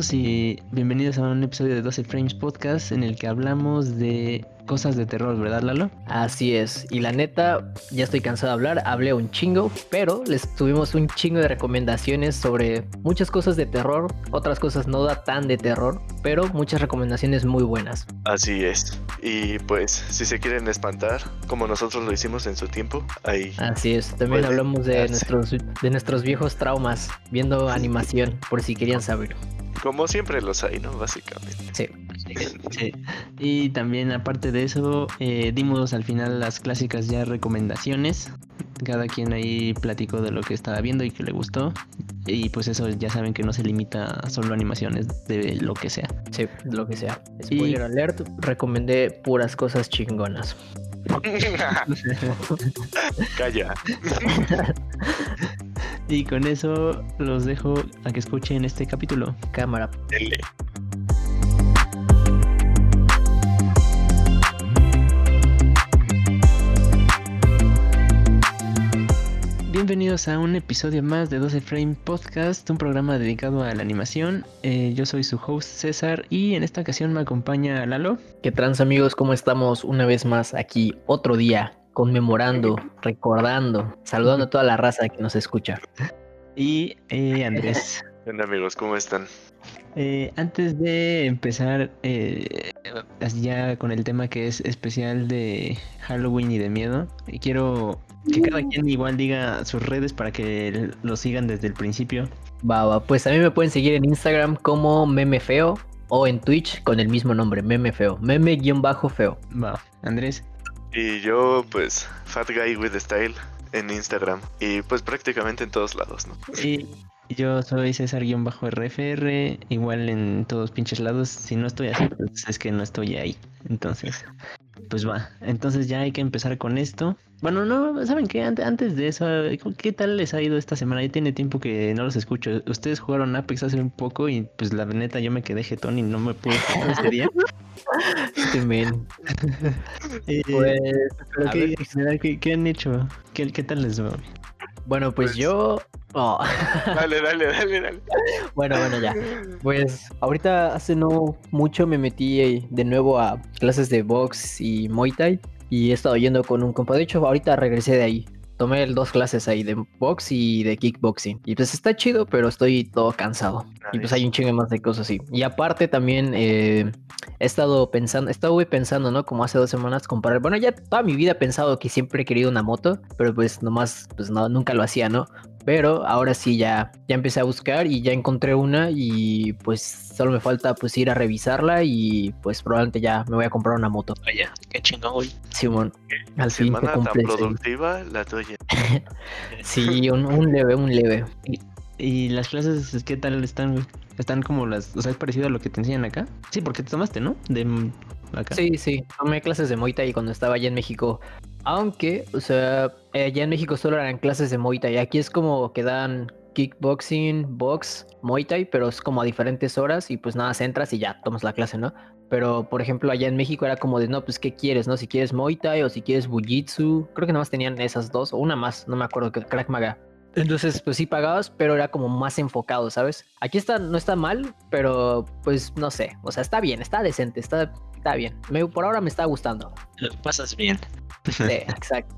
todos y bienvenidos a un episodio de 12 Frames Podcast en el que hablamos de cosas de terror, ¿verdad, Lalo? Así es. Y la neta, ya estoy cansado de hablar, hablé un chingo, pero les tuvimos un chingo de recomendaciones sobre muchas cosas de terror, otras cosas no da tan de terror, pero muchas recomendaciones muy buenas. Así es. Y pues, si se quieren espantar, como nosotros lo hicimos en su tiempo, ahí. Así es. También hablamos de nuestros, de nuestros viejos traumas, viendo animación, por si querían saber. Como siempre los hay, ¿no? Básicamente. Sí. Sí. Y también aparte de eso, eh, dimos al final las clásicas ya recomendaciones. Cada quien ahí platicó de lo que estaba viendo y que le gustó. Y pues eso ya saben que no se limita a solo animaciones de lo que sea. Sí, lo que sea. Spoiler alert, recomendé puras cosas chingonas. Calla. Y con eso los dejo a que escuchen este capítulo. Cámara. Dele. Bienvenidos a un episodio más de 12 Frame Podcast, un programa dedicado a la animación. Eh, yo soy su host César y en esta ocasión me acompaña Lalo. ¿Qué trans amigos? ¿Cómo estamos una vez más aquí otro día conmemorando, recordando, saludando a toda la raza que nos escucha? Y eh, Andrés. Hola amigos, ¿cómo están? Eh, antes de empezar eh, ya con el tema que es especial de Halloween y de miedo, quiero que cada quien igual diga sus redes para que lo sigan desde el principio. Va, va, pues a mí me pueden seguir en Instagram como meme feo o en Twitch con el mismo nombre, meme feo, meme-feo. Va, Andrés. Y yo, pues, Fat Guy with Style en Instagram y pues prácticamente en todos lados, ¿no? Y yo soy César-RFR, igual en todos pinches lados. Si no estoy así, pues es que no estoy ahí. Entonces, pues va. Entonces ya hay que empezar con esto. Bueno, no, ¿saben qué? Antes de eso, ¿qué tal les ha ido esta semana? Ya tiene tiempo que no los escucho. Ustedes jugaron Apex hace un poco y pues la neta yo me quedé jetón y no me pude jugar ese día. Este men. Eh, Pues, ¿qué, en general, ¿qué, qué han hecho? ¿Qué, qué tal les va? Bueno, pues, Pues- yo. oh, Dale, dale, dale, dale. Bueno, bueno, ya. Pues ahorita hace no mucho me metí de nuevo a clases de box y Muay Thai y he estado yendo con un compa. De hecho, ahorita regresé de ahí. Tomé dos clases ahí de box y de kickboxing. Y pues está chido, pero estoy todo cansado. Y pues hay un chingo más de cosas así. Y aparte también eh, he estado pensando, estuve pensando, ¿no? Como hace dos semanas comprar. Bueno, ya toda mi vida he pensado que siempre he querido una moto, pero pues nomás, pues no, nunca lo hacía, ¿no? Pero ahora sí ya, ya empecé a buscar y ya encontré una y pues solo me falta pues ir a revisarla y pues probablemente ya me voy a comprar una moto. Vaya, qué chingón, güey. Simón, al fin Semana tan productiva la tuya. Sí, un, un leve, un leve. ¿Y las clases qué tal están? Están como las. O sea, es parecido a lo que te enseñan acá. Sí, porque te tomaste, ¿no? De Sí, sí, tomé clases de Muay Thai cuando estaba allá en México. Aunque, o sea, allá en México solo eran clases de Muay Thai. Aquí es como que dan kickboxing, box, Muay Thai, pero es como a diferentes horas y pues nada, entras y ya tomas la clase, ¿no? Pero, por ejemplo, allá en México era como de, no, pues, ¿qué quieres, no? Si quieres Muay Thai o si quieres Bujitsu. Creo que nada más tenían esas dos, o una más, no me acuerdo, Crack Maga. Entonces, pues sí pagabas, pero era como más enfocado, ¿sabes? Aquí está, no está mal, pero pues no sé. O sea, está bien, está decente, está, está bien. Me- por ahora me está gustando. Lo pasas bien. Sí, exacto.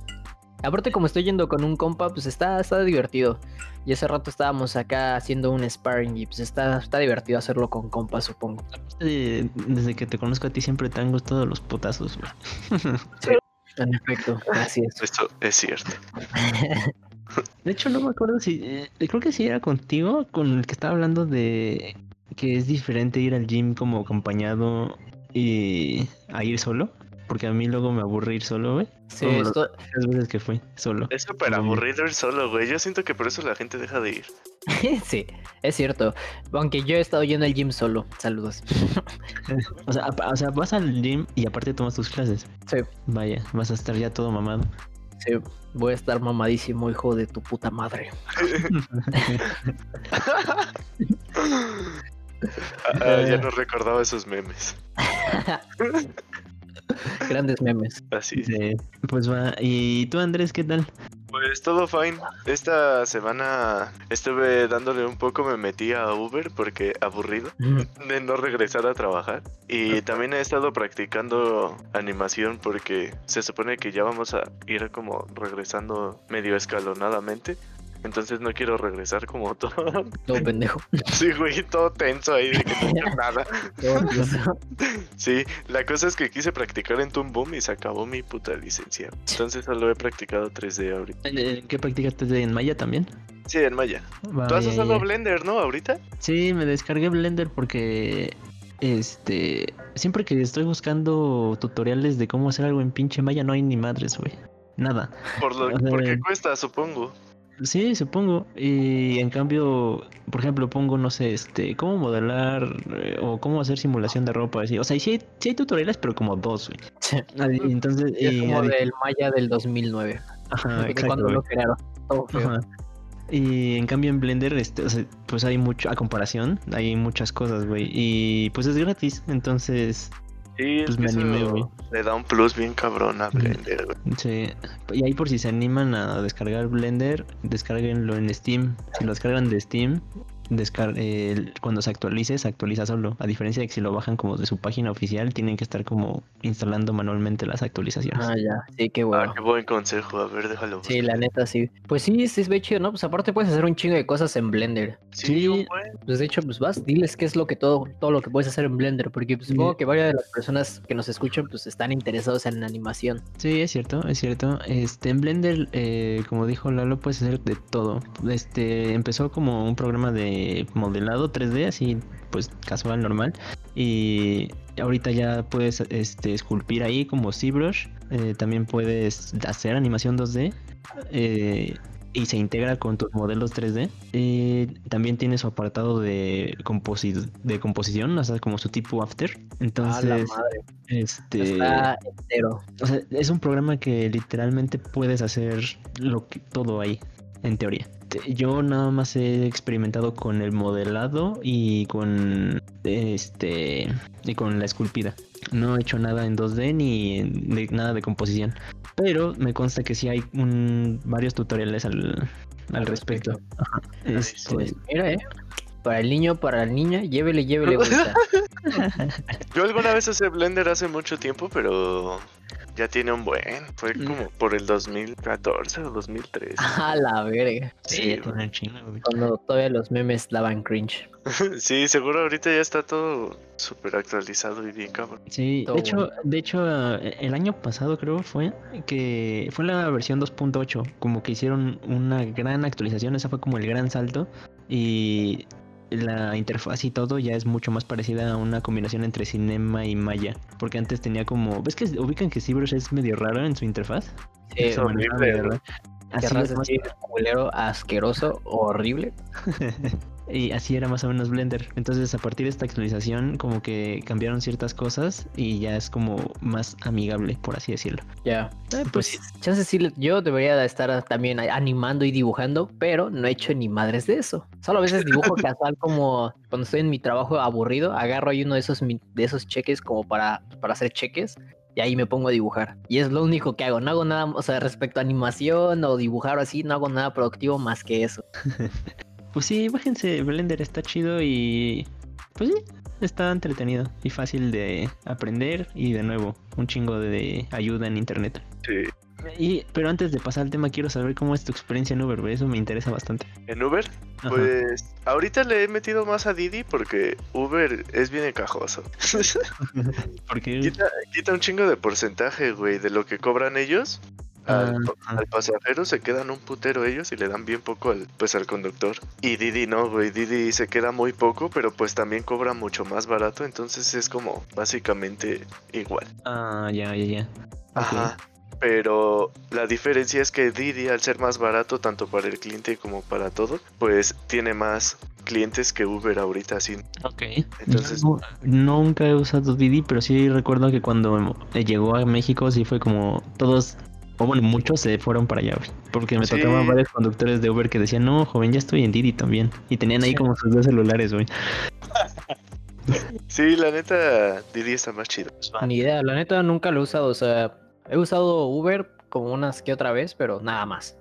Aparte, como estoy yendo con un compa, pues está, está divertido. Y hace rato estábamos acá haciendo un sparring y pues está, está divertido hacerlo con compas, supongo. Desde que te conozco a ti siempre te han gustado los putazos, güey. En efecto, así es. Esto es cierto. De hecho, no me acuerdo si. eh, creo que sí era contigo con el que estaba hablando de que es diferente ir al gym como acompañado y a ir solo. Porque a mí luego me aburre ir solo, güey. Sí, Como esto- Las veces que fui solo. Es súper aburrido ir solo, güey. Yo siento que por eso la gente deja de ir. sí, es cierto. Aunque yo he estado yendo al gym solo. Saludos. O sea, o sea, vas al gym y aparte tomas tus clases. Sí, Vaya, vas a estar ya todo mamado. Sí. Voy a estar mamadísimo, hijo de tu puta madre. Ah, ya no recordaba esos memes. Grandes memes. Así. Sí, pues va. ¿Y tú, Andrés, qué tal? Pues todo fine. Esta semana estuve dándole un poco, me metí a Uber porque aburrido de no regresar a trabajar. Y también he estado practicando animación porque se supone que ya vamos a ir como regresando medio escalonadamente. Entonces no quiero regresar como todo. Todo pendejo. Sí, güey, todo tenso ahí de que no hecho nada. Sí, la cosa es que quise practicar en Toon Boom y se acabó mi puta licencia. Entonces solo he practicado 3D ahorita. ¿En- ¿Qué practicaste en Maya también? Sí, en Maya. Tú has usado. Blender, ¿no? Ahorita. Sí, me descargué Blender porque este siempre que estoy buscando tutoriales de cómo hacer algo en pinche Maya no hay ni madres, güey. Nada. Por lo, porque cuesta, supongo. Sí, supongo. Y en cambio, por ejemplo, pongo, no sé, este, cómo modelar eh, o cómo hacer simulación de ropa, así. O sea, sí hay, sí hay tutoriales, pero como dos, güey. Entonces, Es y como adi- del Maya del 2009. ajá, exacto, cuando güey. lo crearon. Todo feo. Ajá. Y en cambio en Blender, este, o sea, pues hay mucho, a comparación, hay muchas cosas, güey. Y pues es gratis, entonces, Sí, es Pues que me animé, güey. Le da un plus bien cabrón a Blender, güey. sí. Y ahí por si se animan a descargar Blender, descarguenlo en Steam. Si lo descargan de Steam, descar eh, cuando se actualice, se actualiza solo. A diferencia de que si lo bajan como de su página oficial, tienen que estar como instalando manualmente las actualizaciones. Ah, ya. Sí, qué Ah, bueno. qué buen consejo. A ver, déjalo. Sí, la neta sí. Pues sí, sí es bien chido, ¿no? Pues aparte puedes hacer un chingo de cosas en Blender. Sí, Sí. un buen. Pues de hecho, pues vas, diles qué es lo que todo, todo lo que puedes hacer en Blender, porque pues, supongo Sí. que varias de las personas que nos escuchan pues están interesados en animación. Sí, es cierto, es cierto. Este, en Blender, eh, como dijo Lalo, puedes hacer de todo. Este, empezó como un programa de modelado 3D, así, pues casual, normal. Y ahorita ya puedes, este, esculpir ahí como ZBrush. Eh, también puedes hacer animación 2D. eh, y se integra con tus modelos 3D. Eh, también tiene su apartado de, composi- de composición, o sea, como su tipo after. Ah, la Entonces, madre. este... Está entero. O sea, es un programa que literalmente puedes hacer lo que todo ahí, en teoría. Te- Yo nada más he experimentado con el modelado y con este y con la esculpida. No he hecho nada en 2D ni en- de, nada de composición. Pero me consta que sí hay un- varios tutoriales al, al respecto. Ajá. Este, Pues mira, eh. Para el niño, para la niña, llévele, llévele. Yo alguna vez usé Blender hace mucho tiempo, pero ya tiene un buen. Fue Mm. como por el 2014 o 2013. A la verga. sí, Sí, ya tiene un chingo, güey. Cuando todavía los memes daban cringe. Sí, seguro ahorita ya está todo súper actualizado y bien cabrón. Sí, Todo de hecho, bueno. de hecho, eh, el año pasado creo fue que fue la versión 2.8, como que hicieron una gran actualización, esa fue como el gran salto y la interfaz y todo ya es mucho más parecida a una combinación entre Cinema y Maya, porque antes tenía como, ¿ves que ubican que ZBrush es medio raro en su interfaz? Sí, manejaba horrible. Así es más- culero, asqueroso, horrible. Y así era más o menos Blender. Entonces, a partir de esta actualización, como que cambiaron ciertas cosas y ya es como más amigable, por así decirlo. Ya. Eh, Pues pues chances sí, yo debería de estar también animando y dibujando, pero no he hecho ni madres de eso. Solo a veces dibujo casual como cuando estoy en mi trabajo aburrido, agarro ahí uno de esos de esos cheques como para, para hacer cheques y ahí me pongo a dibujar. Y es lo único que hago, no hago nada, o sea, respecto a animación o dibujar o así, no hago nada productivo más que eso. Pues sí, bájense, Blender está chido y pues sí, está entretenido y fácil de aprender y de nuevo, un chingo de ayuda en internet. Sí. Y, pero antes de pasar al tema, quiero saber cómo es tu experiencia en Uber, güey, eso me interesa bastante. En Uber, Ajá. pues ahorita le he metido más a Didi porque Uber es bien encajoso. Porque quita, quita un chingo de porcentaje, güey, de lo que cobran ellos. Al, Ah, al pasajero se quedan un putero ellos y le dan bien poco al, pues al conductor. Y Didi no, güey, Didi se queda muy poco, pero pues también cobra mucho más barato, entonces es como básicamente igual. ah, ya, ya, ya. Ajá. Pero la diferencia es que Didi, al ser más barato tanto para el cliente como para todo, pues tiene más clientes que Uber ahorita así. Ok. Entonces- Yo nunca he usado Didi, pero sí recuerdo que cuando llegó a México sí fue como todos, o bueno, muchos se fueron para allá, güey. Porque me Sí. tocaban varios conductores de Uber que decían, no, joven, ya estoy en Didi también. Y tenían ahí Sí. como sus dos celulares, güey. Sí, la neta, Didi está más chido. Ni idea, la neta nunca lo he usado, o sea, he usado Uber como unas que otra vez, pero nada más.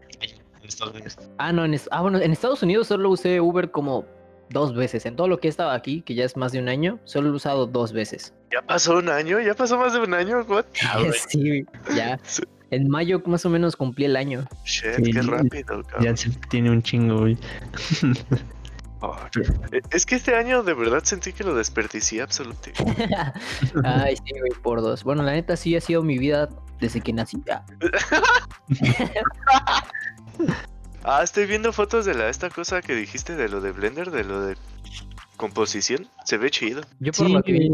Estados Unidos. Ah, no, en, ah, bueno, en Estados Unidos solo usé Uber como dos veces. En todo lo que he estado aquí, que ya es más de un año, solo lo he usado dos veces. ¿Ya pasó un año? ¿Ya pasó más de un año? What? sí, ya. En mayo más o menos cumplí el año. Shit, Sí, qué ya- rápido, cabrón. Ya se tiene un chingo, güey. Eh, Es que este año de verdad sentí que lo desperdicié absolutamente. Ay, sí, güey, por dos. Bueno, la neta sí ha sido mi vida desde que nací. Ah, Ah, estoy viendo fotos de la esta cosa que dijiste de lo de Blender, de lo de composición. Se ve chido. Yo por Sí, lo que vi,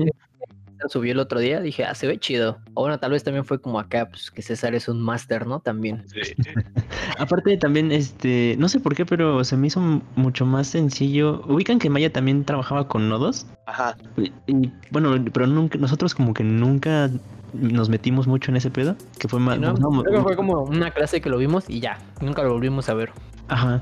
subió el otro día, dije, ah, se ve chido. O bueno, tal vez también fue como acá, pues que César es un máster, ¿no? También. Sí. Aparte también, este, no sé por qué, pero se me hizo mucho más sencillo. Ubican que Maya también trabajaba con nodos. Ajá. Y, y, bueno, pero nunca, nosotros como que nunca nos metimos mucho en ese pedo. Que fue más. Sí, ¿no? usábamos- Creo que fue como una clase que lo vimos y ya, nunca lo volvimos a ver. Ajá.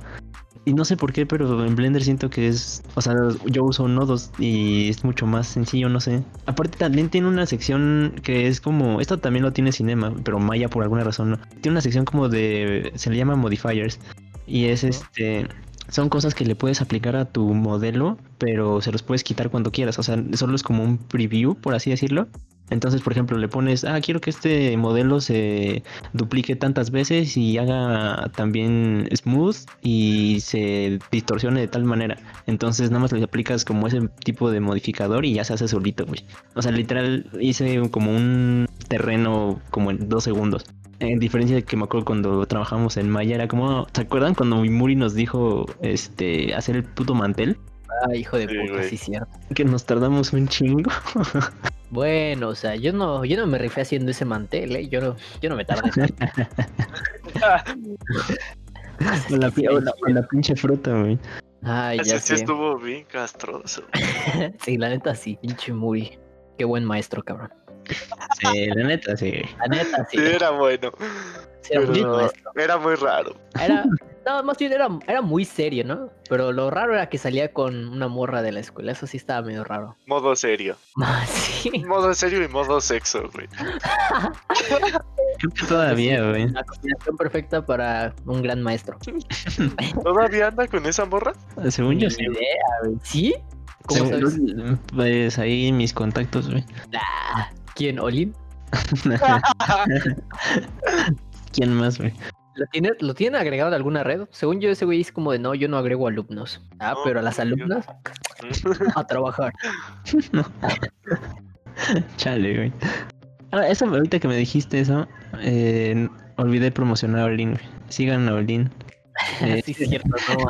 Y no sé por qué, pero en Blender siento que es, o sea, yo uso nodos y es mucho más sencillo, no sé. Aparte también tiene una sección que es como, esto también lo tiene Cinema, pero Maya por alguna razón no. Tiene una sección como de, se le llama modifiers y es este, son cosas que le puedes aplicar a tu modelo, pero se los puedes quitar cuando quieras, o sea, solo es como un preview, por así decirlo. Entonces, por ejemplo, le pones, ah, quiero que este modelo se duplique tantas veces y haga también smooth y se distorsione de tal manera. Entonces, nada más le aplicas como ese tipo de modificador y ya se hace solito, güey. O sea, literal, hice como un terreno como en dos segundos. En diferencia de que me acuerdo cuando trabajamos en Maya, era como, ¿se acuerdan cuando Mimuri nos dijo este hacer el puto mantel? Ah, hijo de Sí, puta, güey. sí, cierto. Que nos tardamos un chingo. Bueno, o sea, yo no, yo no me rifé haciendo ese mantel, ¿eh? Yo no, yo no me tardé con, la, con la- con la pinche fruta, güey. Ay, Ese ya sí sé. estuvo bien castroso. Sí, la neta sí, pinche Muri. Qué buen maestro, cabrón. Sí, la neta, sí. La neta sí. Sí, era bueno. Era muy raro. Era, no, más bien era, era muy serio, ¿no? Pero lo raro era que salía con una morra de la escuela. Eso sí estaba medio raro. Modo serio. Ah, sí. Modo serio y modo sexo, güey. Todavía, güey. La combinación perfecta para un gran maestro. ¿Todavía anda con esa morra? Según yo, sí. ¿Sí? ¿Cómo Según- sabes? Pues ahí mis contactos, güey. Ah, ¿Quién? ¿Olin? ¿Quién más, güey? ¿Lo tiene, ¿Lo tiene agregado en alguna red? Según yo, ese güey es como de no, yo no agrego alumnos. Ah, No, pero a las alumnas a trabajar. Chale, güey. Ah, eso, ahorita que me dijiste eso, eh, olvidé promocionar a Olin, güey. Sigan a Olin. Eh, sí, es cierto, no.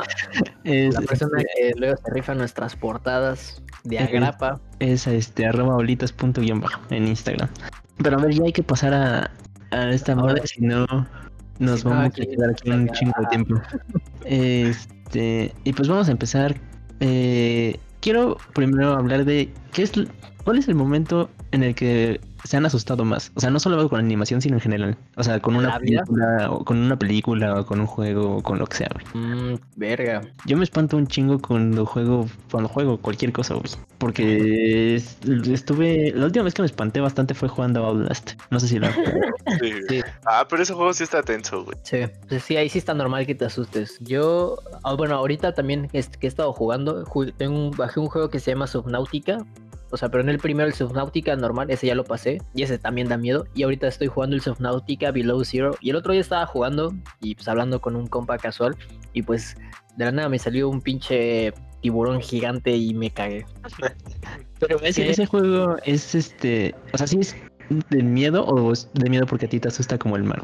es, La persona que luego se rifa nuestras portadas de agrapa. es este arroba olitas punto guion bajo en Instagram. Pero a ver, ya hay que pasar a, a esta moda, si no nos vamos a quedar aquí un chingo de tiempo. Este, y pues vamos a empezar. Eh, quiero primero hablar de qué es, cuál es el momento en el que se han asustado más. O sea, no solo con animación, sino en general. O sea, con una película, o con una película, o con un juego, o con lo que sea, güey. Mm, verga. Yo me espanto un chingo cuando juego, cuando juego cualquier cosa, güey. Porque es- estuve, la última vez que me espanté bastante fue jugando a Outlast. No sé si lo Sí. Sí, Ah, pero ese juego sí está tenso, güey. sí. Pues sí, ahí sí está normal que te asustes. Yo, ah, bueno, ahorita también que he estado jugando, ju- tengo un- bajé un juego que se llama Subnautica. O sea, pero en el primero el Subnautica normal, ese ya lo pasé. Y ese también da miedo. Y ahorita estoy jugando el Subnautica Below Zero. Y el otro día estaba jugando y pues hablando con un compa casual. Y pues de la nada me salió un pinche tiburón gigante y me cagué. Pero ¿Qué? ese juego es este, o sea, sí es de miedo o es de miedo porque a ti te asusta como el mar.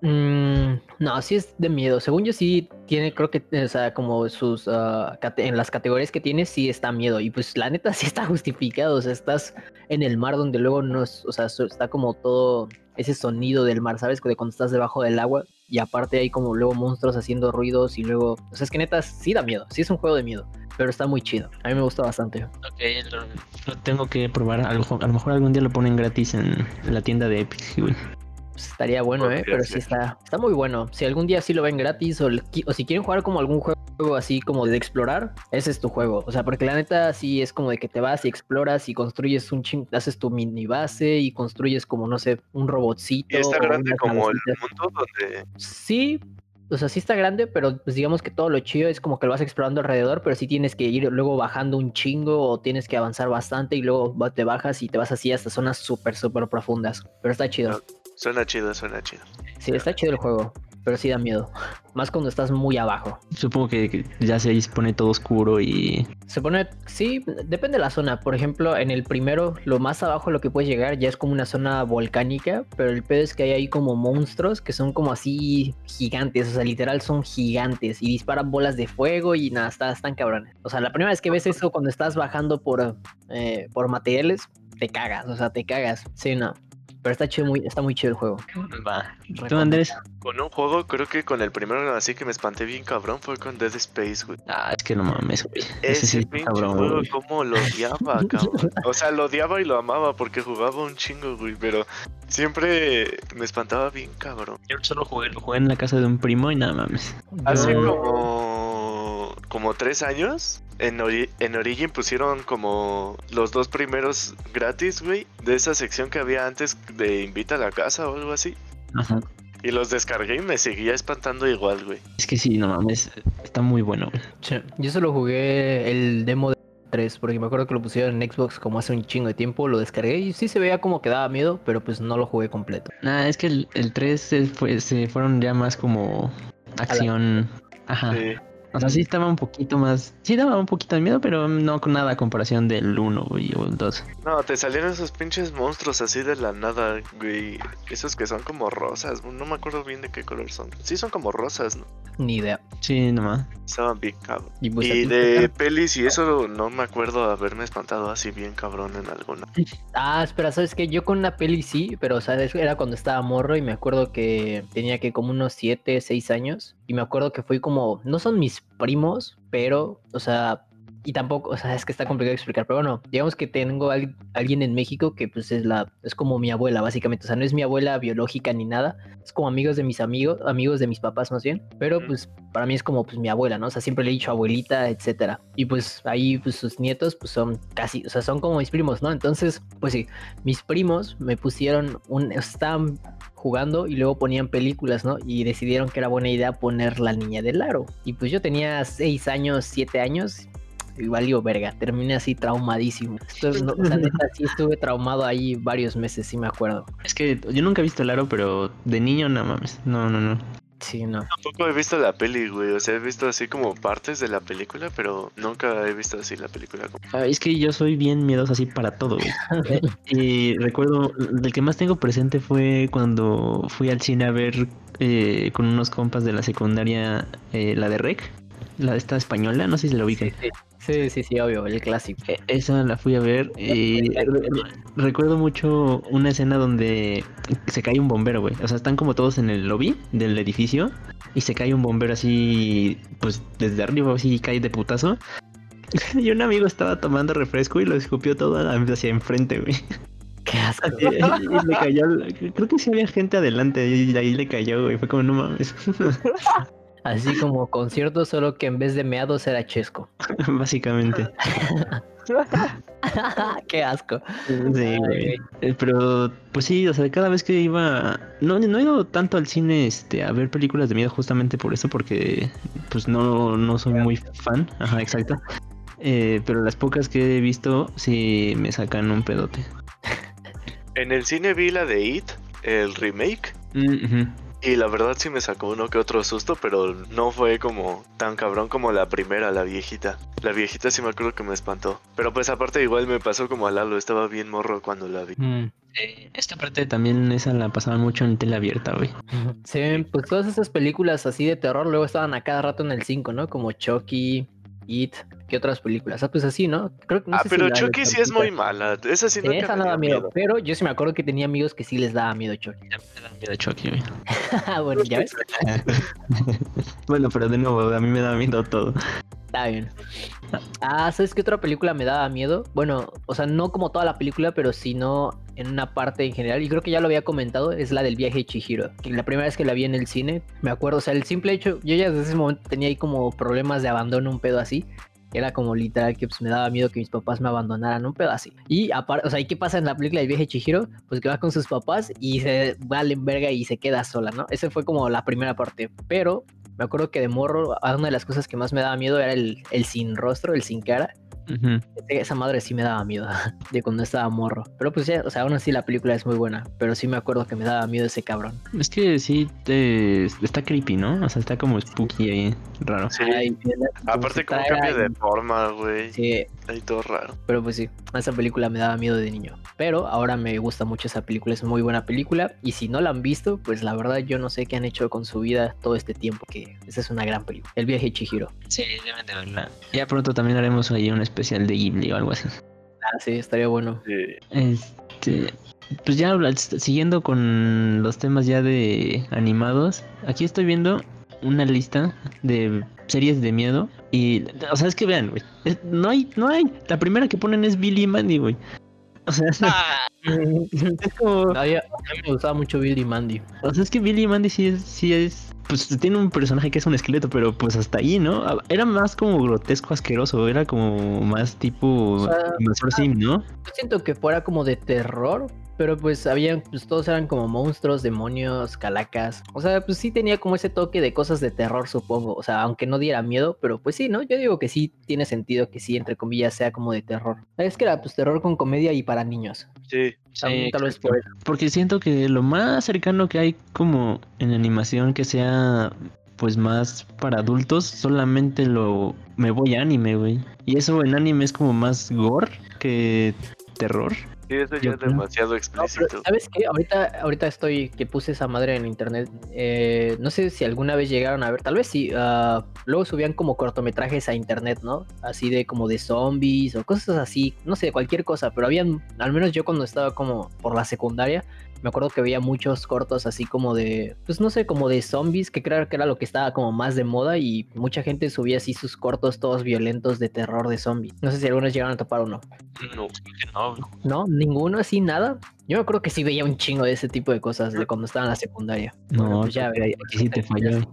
Mm, no, sí es de miedo. Según yo sí tiene, creo que, o sea, como sus, ah, en las categorías que tiene sí está miedo. Y pues la neta sí está justificado. O sea, estás en el mar donde luego no es, o sea, está como todo ese sonido del mar, ¿sabes? De cuando estás debajo del agua. Y aparte hay como luego monstruos haciendo ruidos y luego, o sea, es que neta sí da miedo. Sí es un juego de miedo, pero está muy chido. A mí me gusta bastante. Ok, lo, tengo que probar. A lo, mejor algún día lo ponen gratis en la tienda de Epic, güey. Pues estaría bueno, ¿eh? Pero sí ser. está, está muy bueno. Si algún día sí lo ven gratis o, si quieren jugar como algún juego así como de explorar, ese es tu juego. O sea, porque la neta sí es como de que te vas y exploras y construyes un ching, haces tu mini base y construyes como, no sé, un robotcito. Y está grande como el mundo donde. Sí, o sea, sí está grande, pero pues digamos que todo lo chido es como que lo vas explorando alrededor, pero sí tienes que ir luego bajando un chingo o tienes que avanzar bastante y luego te bajas y te vas así hasta zonas súper, súper profundas. Pero está chido. Suena chido, suena chido. Sí, está chido el juego, pero sí da miedo. Más cuando estás muy abajo. Supongo que ya se pone todo oscuro y Se pone, sí, depende de la zona. Por ejemplo, en el primero, lo más abajo lo que puedes llegar ya es como una zona volcánica, pero el pedo es que hay ahí como monstruos que son como así gigantes, o sea, literal son gigantes y disparan bolas de fuego y nada, está- están cabrones. O sea, la primera vez que ves eso cuando estás bajando por, eh, por materiales, te cagas, o sea, te cagas. Sí, no. Pero está chido, muy, está muy chido el juego. va. ¿Tú, Andrés? Con un juego, creo que con el primero así que me espanté bien cabrón fue con Dead Space, güey. Ah, es que no mames, güey. Ese Ese pinche cabrón, juego, güey. como lo odiaba, cabrón. O sea, lo odiaba y lo amaba porque jugaba un chingo, güey. Pero siempre me espantaba bien, cabrón. Yo solo jugué, lo jugué en la casa de un primo y nada mames. Hace como, como tres años, en, Ori- en Origin pusieron como los dos primeros gratis, güey, de esa sección que había antes de Invita a la casa o algo así. Ajá. Y los descargué y me seguía espantando igual, güey. Es que sí, no mames. Está muy bueno, güey. Che, Yo solo jugué el demo de 3, porque me acuerdo que lo pusieron en Xbox como hace un chingo de tiempo, lo descargué y sí se veía como que daba miedo, pero pues no lo jugué completo. Nah, es que el, el 3 se, fue, se fueron ya más como acción. Ajá. Sí. O sea, sí estaba un poquito más. Sí daba un poquito de miedo, pero no con nada a comparación del 1, güey, o el 2. No, te salieron esos pinches monstruos así de la nada, güey. Esos que son como rosas. No me acuerdo bien de qué color son. Sí, son como rosas, ¿no? Ni idea. Sí, nomás. Estaban bien cabrón. Y, pues, y de pelis y eso no me acuerdo haberme espantado así bien cabrón en alguna. Ah, espera, ¿sabes qué? Yo con una peli sí, pero ¿sabes? Era cuando estaba morro y me acuerdo que tenía que como unos 7, 6 años. Y me acuerdo que fui como, no son mis primos, pero, o sea, y tampoco, o sea, es que está complicado de explicar, pero bueno, digamos que tengo al- alguien en México que pues es la, es como mi abuela, básicamente. O sea, no es mi abuela biológica ni nada, es como amigos de mis amigos, amigos de mis papás más bien, pero pues para mí es como pues mi abuela, ¿no? O sea, siempre le he dicho abuelita, etcétera. Y pues ahí pues sus nietos pues son casi, o sea, son como mis primos, ¿no? Entonces, pues sí, mis primos me pusieron un, estaban jugando y luego ponían películas, ¿no? Y decidieron que era buena idea poner La Niña del Aro. Y pues yo tenía 6 años, 7 años. Y valió verga, terminé así traumadísimo. Esto, no, o sea, neta, sí estuve traumado ahí varios meses, sí me acuerdo. Es que yo nunca he visto el aro, pero de niño, no mames. No, no, no. Sí, no. Tampoco he visto la peli, güey. O sea, he visto así como partes de la película, pero nunca he visto así la película. como- Ah, Es que yo soy bien miedoso así para todo, güey. Y recuerdo, el que más tengo presente fue cuando fui al cine a ver eh, con unos compas de la secundaria eh, la de Rec, la de esta española, no sé si la ubican. Sí, sí, sí, sí, obvio, el clásico. E- Esa la fui a ver y recuerdo mucho una escena donde se cae un bombero, güey. O sea, están como todos en el lobby del edificio y se cae un bombero así, pues desde arriba, así cae de putazo. Y un amigo estaba tomando refresco y lo escupió todo hacia enfrente, güey. Qué asco. Y, y le cayó, creo que sí había gente adelante y ahí le cayó, güey. Fue como, no mames. Así como concierto, solo que en vez de meados era chesco. Básicamente. Qué asco. Sí, güey. Eh, Pero, pues sí, o sea, cada vez que iba. No, no he ido tanto al cine este, a ver películas de miedo justamente por eso, porque pues no, no soy muy fan. Ajá, exacto. Eh, pero las pocas que he visto sí me sacan un pedote. En el cine vi la de It, el remake. Mm. Y la verdad sí me sacó uno que otro susto, pero no fue como tan cabrón como la primera, la viejita. La viejita sí me acuerdo que me espantó. Pero pues aparte igual me pasó como a Lalo, estaba bien morro cuando la vi. Mm. Eh, esta parte también esa la pasaban mucho en tele abierta, güey. Sí, pues todas esas películas así de terror luego estaban a cada rato en el 5, ¿no? Como Chucky, It, ¿qué otras películas? Ah, pues así, ¿no? Creo que no ah, sé pero Chucky sí es muy mala. Esa sí nunca Esa me no da miedo, miedo. pero yo sí me acuerdo que tenía amigos que sí les daba miedo Chucky. Ya me da miedo Chucky, güey. bueno, ya ves, bueno, pero de nuevo, a mí me da miedo todo. está bien. Ah, ¿sabes qué otra película me daba miedo? Bueno, o sea, no como toda la película, pero sino en una parte en general, y creo que ya lo había comentado, es la del viaje de Chihiro. Que la primera vez que la vi en el cine, me acuerdo, o sea, el simple hecho, yo ya desde ese momento tenía ahí como problemas de abandono, un pedo así. Era como literal que pues, me daba miedo que mis papás me abandonaran, un así. Y aparte, o sea, ¿y qué pasa en la película del viaje Chihiro? Pues que va con sus papás y se va en verga y se queda sola, ¿no? Ese fue como la primera parte. Pero me acuerdo que de morro, una de las cosas que más me daba miedo era el, el sin rostro, el sin cara. Esa madre sí me daba miedo de cuando estaba morro. Pero pues ya, o sea, aún así la película es muy buena. Pero sí me acuerdo que me daba miedo ese cabrón. Es que sí te... está creepy, ¿no? O sea, está como spooky ahí, raro. Sí. Aparte como cambia de forma, güey. Sí. Ahí todo raro. Pero pues sí, esa película me daba miedo de niño. Pero ahora me gusta mucho esa película, es muy buena película. Y si no la han visto, pues la verdad yo no sé qué han hecho con su vida todo este tiempo, que esa es una gran película. El viaje de Chihiro. Sí, deben de verla. Ya pronto también haremos ahí un especial de Ghibli o algo así. Ah, sí, estaría bueno. Este, pues ya siguiendo con los temas ya de animados, aquí estoy viendo una lista de series de miedo y, o sea, es que vean, güey, no hay, no hay, la primera que ponen es Billy y Mandy, güey. O sea, ah. es como... a mí me gustaba mucho Billy y Mandy. O sea, es que Billy y Mandy sí es, sí es pues tiene un personaje que es un esqueleto, pero pues hasta ahí, ¿no? Era más como grotesco, asqueroso, era como más tipo o Sim, ¿no? Yo siento que fuera como de terror, pero pues habían, pues todos eran como monstruos, demonios, calacas. O sea, pues sí tenía como ese toque de cosas de terror, supongo. O sea, aunque no diera miedo, pero pues sí, ¿no? Yo digo que sí tiene sentido que sí, entre comillas, sea como de terror. Es que era pues terror con comedia y para niños. Sí. tal vez por eso. Porque siento que lo más cercano que hay como en animación que sea pues más para adultos, solamente lo me voy a anime, güey. Y eso en anime es como más gore que terror. Sí, eso ya es demasiado explícito. ¿Sabes qué? Ahorita, ahorita estoy que puse esa madre en internet. Eh, no sé si alguna vez llegaron a ver, tal vez sí. Ah, luego subían como cortometrajes a internet, ¿no? Así de como de zombies o cosas así. No sé, cualquier cosa. Pero habían, al menos yo cuando estaba como por la secundaria, me acuerdo que veía muchos cortos así como de, pues no sé, como de zombies, que creo que era lo que estaba como más de moda y mucha gente subía así sus cortos todos violentos de terror de zombies. No sé si algunos llegaron a topar o no. No, no. ¿No? ¿Ninguno así, nada? Yo me acuerdo que sí veía un chingo de ese tipo de cosas de cuando estaba en la secundaria. No, pues ya, aquí sí te falló.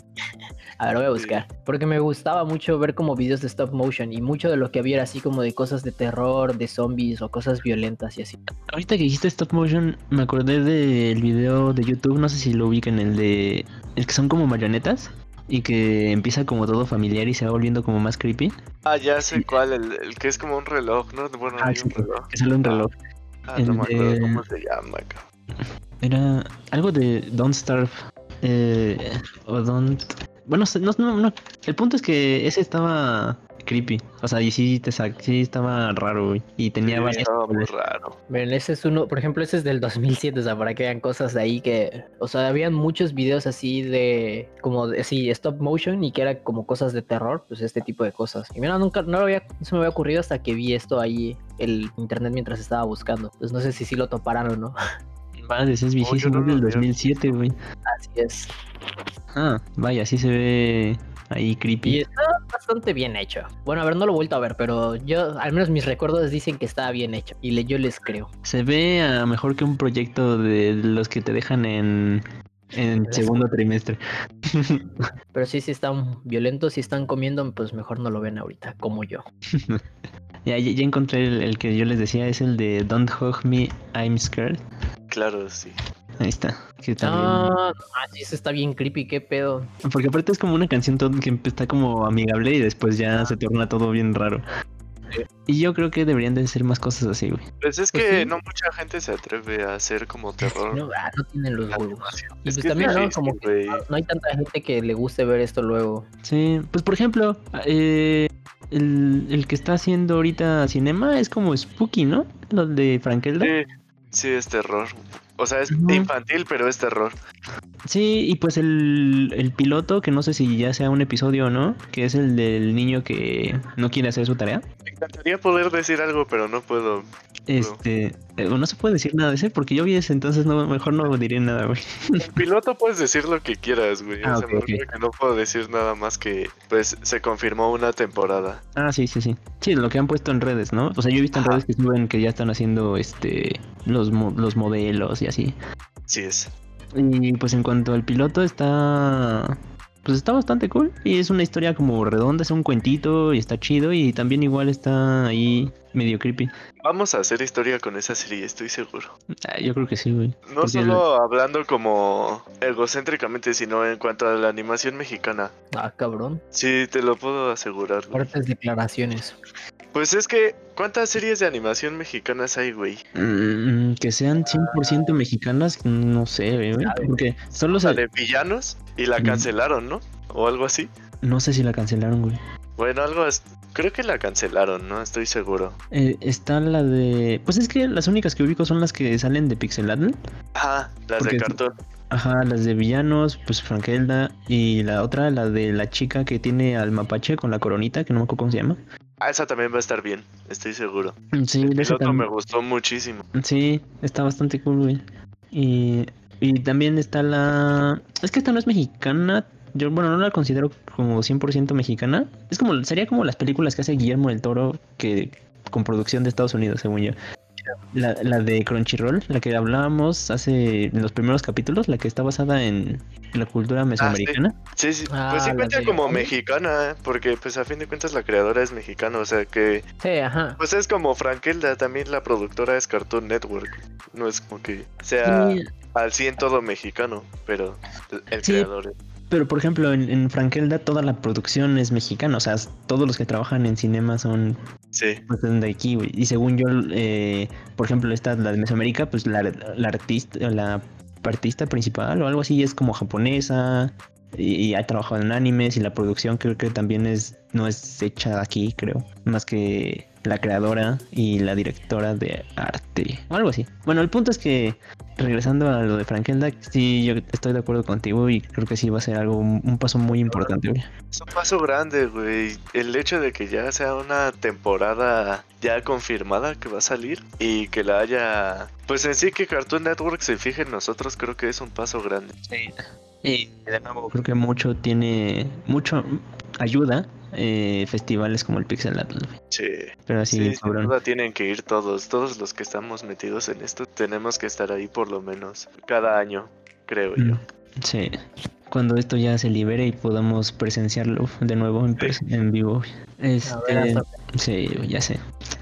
A ver, voy a buscar. Porque me gustaba mucho ver como videos de stop motion y mucho de lo que había era así como de cosas de terror, de zombies o cosas violentas y así. Ahorita que dijiste stop motion, me acordé del video de YouTube, no sé si lo ubican, el de... El que son como marionetas y que empieza como todo familiar y se va volviendo como más creepy. Ah, ya sé cuál, el, que es como un reloj, ¿no? Bueno, ah, un reloj. Que sale un reloj. Ah, no me acuerdo cómo se llama. Era algo de Don't Starve. Eh, o Don't bueno, no, no, no. El punto es que ese estaba creepy. O sea, y sí, te sí estaba raro, güey. Y tenía sí, Estaba muy raro. Miren, ese es uno, por ejemplo, ese es del 2007, o sea, para que vean cosas de ahí que. O sea, habían muchos videos así de. Como de, sí, stop motion y que era como cosas de terror, pues este tipo de cosas. Y mira, nunca, no, lo había, no se me había ocurrido hasta que vi esto ahí, el internet mientras estaba buscando. Pues no sé si sí lo toparan o no. Madre, ese es viejísimo, del 2007, güey. Así es. Ah, vaya, sí se ve ahí creepy. Y está bastante bien hecho. Bueno, a ver, no lo he vuelto a ver, pero yo, al menos mis recuerdos dicen que está bien hecho. Y yo les creo. Se ve a mejor que un proyecto de los que te dejan en, en segundo trimestre. Pero sí, si están violentos, si están comiendo, pues mejor no lo ven ahorita, como yo. ya, ya, encontré el, el, que yo les decía, es el de Don't Hug Me, I'm Scared. Claro, sí. Ahí está. Que ah, sí, eso está bien creepy, qué pedo. Porque aparte es como una canción que está como amigable y después ya se torna todo bien raro. Y yo creo que deberían de ser más cosas así, güey. Pues es pues que no mucha gente se atreve a hacer como terror. No, ah, no tienen los huevos. Y pues también no, como que no hay tanta gente que le guste ver esto luego. Sí, pues por ejemplo, eh, el, el, que está haciendo ahorita Cinema es como Spooky, ¿no? Lo de Frankelda. Sí, sí, es terror. O sea, es infantil, pero es terror. Sí, y pues el, el, piloto, que no sé si ya sea un episodio o no, que es el del niño que no quiere hacer su tarea. Me encantaría poder decir algo, pero no puedo. Este, eh, no se puede decir nada de ese porque yo vi ese, entonces no, mejor no diré nada, güey. El piloto puedes decir lo que quieras, güey. Ah, no puedo decir nada más que, pues, se confirmó una temporada. Ah, sí, sí, sí. Sí, lo que han puesto en redes, ¿no? O sea, yo he visto en redes que suben que ya están haciendo, este, los, los modelos y así. Sí es. Y pues en cuanto al piloto está pues está bastante cool. Y es una historia como redonda, es un cuentito y está chido. Y también igual está ahí medio creepy. Vamos a hacer historia con esa serie, estoy seguro. Ah, yo creo que sí, güey. No Porque solo hablando como egocéntricamente, sino en cuanto a la animación mexicana. Ah, cabrón. Sí, te lo puedo asegurar. güey. Fuertes declaraciones. Pues es que, ¿cuántas series de animación mexicanas hay, güey? Mm, que sean 100% mexicanas, no sé, güey. Porque solo La se... de villanos y la cancelaron, ¿no? O algo así. No sé si la cancelaron, güey. Bueno, algo es... Creo que la cancelaron, no estoy seguro. Eh, está la de... Pues es que las únicas que ubico son las que salen de Pixelatl. Ajá, las Porque- de cartón. Ajá, las de villanos, pues Frankelda. Y la otra, la de la chica que tiene al mapache con la coronita, que no me acuerdo cómo se llama. Ah, esa también va a estar bien, estoy seguro. Sí, El piloto me gustó muchísimo. Sí, está bastante cool, güey. Y, y también está la... Es que esta no es mexicana. Yo, bueno, no la considero como 100% mexicana. Es como, sería como las películas que hace Guillermo del Toro que con producción de Estados Unidos, según yo. La, la de Crunchyroll, la que hablábamos hace en los primeros capítulos, la que está basada en la cultura mesoamericana. Sí, sí, Ah, pues sí la cuenta de- como mexicana, ¿eh? porque pues a fin de cuentas la creadora es mexicana, o sea que Sí, ajá. pues es como Frankelda, también la productora es Cartoon Network. No es como que sea Sí, al 100 todo mexicano, pero el Sí. creador es... pero por ejemplo, en, en Frankelda toda la producción es mexicana, o sea, todos los que trabajan en cinema son Sí, pues de aquí, güey. Y según yo, eh, por ejemplo, esta, la de Mesoamérica, pues la, la artista, la artista principal o algo así es como japonesa y, y ha trabajado en animes y la producción creo que también es, no es hecha aquí, creo. Más que la creadora y la directora de arte o algo así. Bueno, el punto es que regresando a lo de Frankelda, sí, yo estoy de acuerdo contigo y creo que sí va a ser algo, un paso muy importante, güey. es un paso grande, güey. El hecho de que ya sea una temporada ya confirmada que va a salir y que la haya... Pues en sí que Cartoon Network se fije en nosotros creo que es un paso grande. Y de nuevo, creo que mucho tiene, mucho ayuda eh, festivales como el Pixel Atlas. Sí. Pero así, Sí, sin cabrón. duda tienen que ir todos, todos los que estamos metidos en esto, tenemos que estar ahí por lo menos cada año, creo yo. Mm, Sí. Cuando esto ya se libere y podamos presenciarlo de nuevo en vivo. Este, ver, sí, ya sé.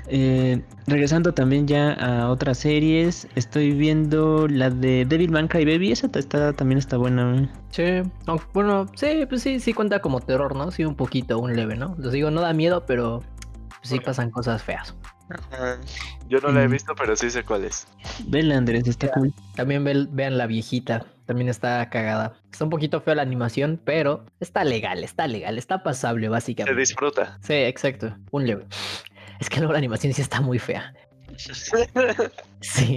Eh, regresando también ya a otras series, estoy viendo la de Devilman Crybaby. Esa está, también está buena. güey. Sí, aunque, bueno, sí, pues sí, sí cuenta como terror, ¿no? Sí, un poquito, un leve, ¿no? Les digo, no da miedo, pero sí pasan cosas feas. Yo no la he Mm. visto, pero sí sé cuál es. Vela, Andrés, está cool. También ve- vean la viejita, también está cagada. Está un poquito fea la animación, pero está legal, está legal, está pasable Se básicamente. disfruta. Sí, exacto, un leve. Es que luego la animación sí está muy fea. Sí.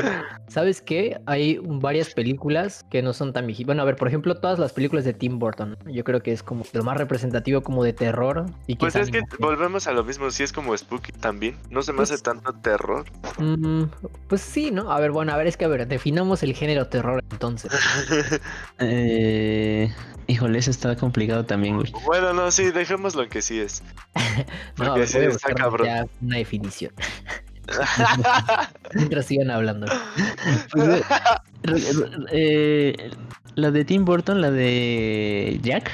¿Sabes qué? Hay varias películas que no son tan viejitas. Bueno, a ver, por ejemplo, todas las películas de Tim Burton. ¿no? Yo creo que es como lo más representativo como de terror. Y que Pues es que volvemos a lo mismo, si es como Spooky también, no se me hace Pues- tanto terror. Mm, pues sí, ¿no? A ver, bueno, a ver, es que a ver, definamos el género terror entonces. Eh, híjole, eso está complicado también, güey. bueno, no, sí, dejémoslo en que sí es. No, Porque ver, sí está cabrón. ya una definición. Mientras sigan hablando. Pues, eh, eh, la de Tim Burton, la de Jack.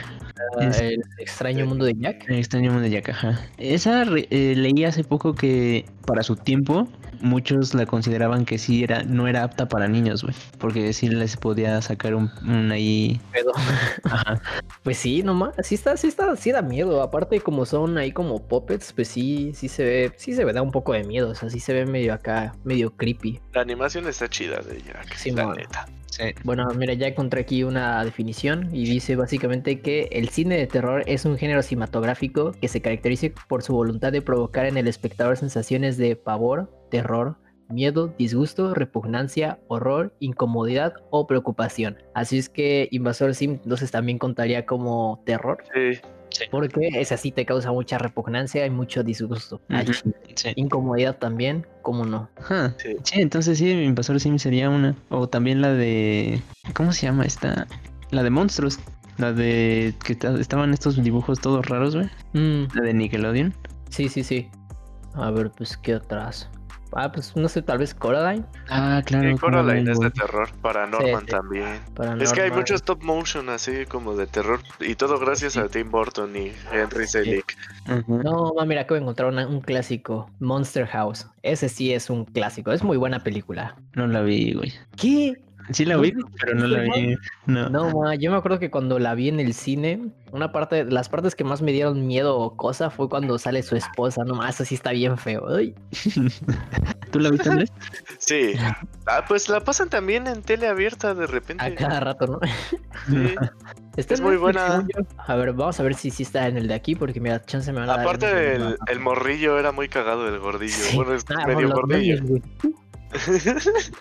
Ah, El extraño mundo de Jack. El extraño mundo de Jack, ajá. Esa eh, leí hace poco que para su tiempo muchos la consideraban que sí era no era apta para niños, güey, porque sí les podía sacar un, un ahí, Pedo. ajá. Pues sí, nomás, sí está, sí está, sí da miedo. Aparte, como son ahí como puppets, pues sí, sí se ve, sí se ve, da un poco de miedo. O sea, sí se ve medio acá, medio creepy. La animación está chida de Jack, Sí, la neta. Bueno, mira, ya encontré aquí una definición y dice básicamente que el cine de terror es un género cinematográfico que se caracteriza por su voluntad de provocar en el espectador sensaciones de pavor, terror, miedo, disgusto, repugnancia, horror, incomodidad o preocupación. Así es que Invasor Sim entonces también contaría como terror, Sí, porque ese sí te causa mucha repugnancia y mucho disgusto. Sí. Incomodidad también, ¿cómo no? Ajá. sí. Sí, entonces sí, Invasor Sim sería una. O también la de. ¿Cómo se llama esta? La de monstruos. La de. que ta- estaban estos dibujos todos raros, güey. Mm, La de Nickelodeon. Sí, sí, sí. A ver, pues, ¿qué otras? Ah, pues no sé, tal vez Coraline. Ah, claro. Y Coraline es de terror. Paranorman Sí, sí. también. Es que hay Norman. mucho stop motion así como de terror. Y todo gracias Sí. a Tim Burton y Henry Selick. No, ma, mira, acabo de encontrar una- un clásico, Monster House. Ese sí es un clásico, es muy buena película. No la vi, güey. ¿Qué? Sí la ¿No vi, pero no la vi. No. No, ma, yo me acuerdo que cuando la vi en el cine, una parte, las partes que más me dieron miedo o cosa fue cuando sale su esposa, no más, así está bien feo. Ay, ¿Tú la viste, Andrés? Sí. Ah, pues la pasan también en tele abierta de repente. a cada rato, ¿no? Sí. Está Es muy Netflix, buena. A ver, vamos a ver si sí está en el de aquí, porque mira, chance me van a dar. Aparte, un- el, el morrillo era muy cagado, el gordillo. Sí. Bueno, es Ah, medio gordillo.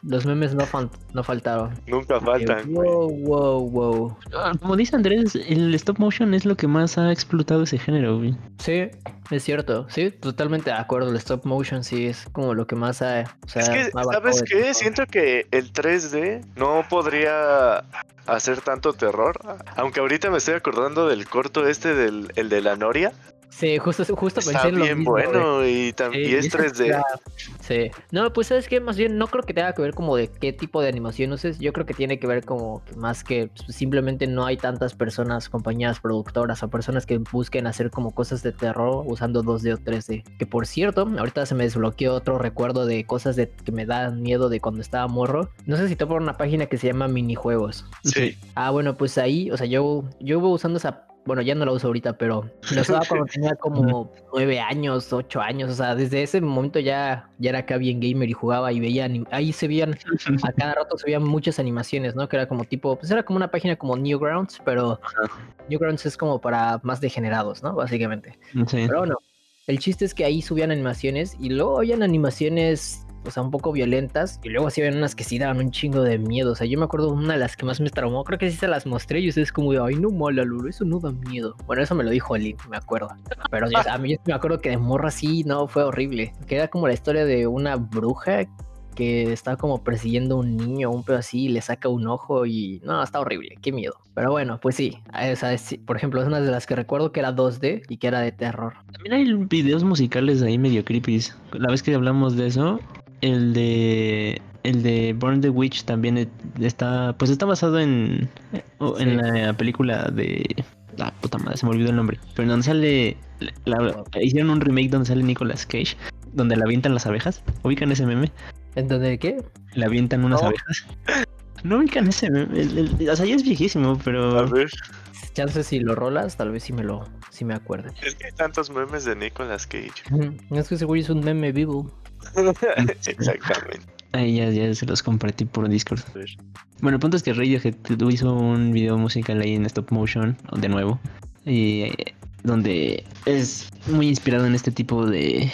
Los memes no, no faltaron. Nunca faltan. Wow, wow, wow. Ah, Como dice Andrés, el stop motion es lo que más ha explotado ese género, güey. Sí, es cierto. Sí, totalmente de acuerdo. El stop motion sí es como lo que más ha. O sea, Es que, ¿sabes qué? todo. Siento que el 3D no podría hacer tanto terror. Aunque ahorita me estoy acordando del corto este del el de la Noria. Sí, justo, justo pensé Está en lo bien mismo, bueno y, tam- Sí, es ese 3D. era- Sí. No, pues sabes que más bien no creo que tenga que ver como de qué tipo de animación uses. Yo creo que tiene que ver como que más que pues, simplemente no hay tantas personas, compañías productoras o personas que busquen hacer como cosas de terror usando 2D o 3D. Que por cierto, ahorita se me desbloqueó otro recuerdo de cosas de que me dan miedo de cuando estaba morro. No sé si topo una página que se llama Minijuegos. Sí. Ah, bueno, pues ahí, o sea, yo, yo iba usando esa, bueno, ya no la uso ahorita, pero la usaba cuando tenía como nueve años, ocho años, o sea, desde ese momento ya, ya era acá bien gamer y jugaba y veía, ahí se veían, a cada rato se veían muchas animaciones, ¿no? Que era como tipo, pues era como una página como Newgrounds, pero Newgrounds es como para más degenerados, ¿no? Básicamente. Sí. Pero bueno, el chiste es que ahí subían animaciones y luego habían animaciones, o sea, un poco violentas y luego sí habían unas que sí daban un chingo de miedo. O sea, yo me acuerdo una de las que más me traumó, creo que sí se las mostré y ustedes como, de, ay, no mola, Lulu, eso no da miedo. Bueno, eso me lo dijo Link, me acuerdo. Pero a mí yo me acuerdo que de morra sí, no, fue horrible. Que era como la historia de una bruja que está como persiguiendo a un niño, un pedo así, y le saca un ojo y no, está horrible, qué miedo. Pero bueno, pues sí, sea, sí, por ejemplo, es una de las que recuerdo que era 2D y que era de terror. También hay videos musicales ahí medio creepy. La vez que hablamos de eso, el de el de Burn the Witch también e- está pues está basado en en Sí. la película de la puta madre, se me olvidó el nombre, pero en donde sale la- hicieron un remake donde sale Nicolas Cage, donde le avientan las abejas. ¿Ubican ese meme? ¿En donde qué? Le avientan unas abejas. No ubican ese meme, El- el- o sea, ya es viejísimo, A pero ver, Chance si lo rolas, tal vez sí me lo, sí me acuerdo. es que hay tantos memes de Nicolas Cage. Es que seguro es un meme vivo. Exactamente. ahí ya, ya se los compartí por Discord. Bueno, el punto es que Radiohead hizo un video musical ahí en stop motion, de nuevo, y donde es muy inspirado en este tipo de...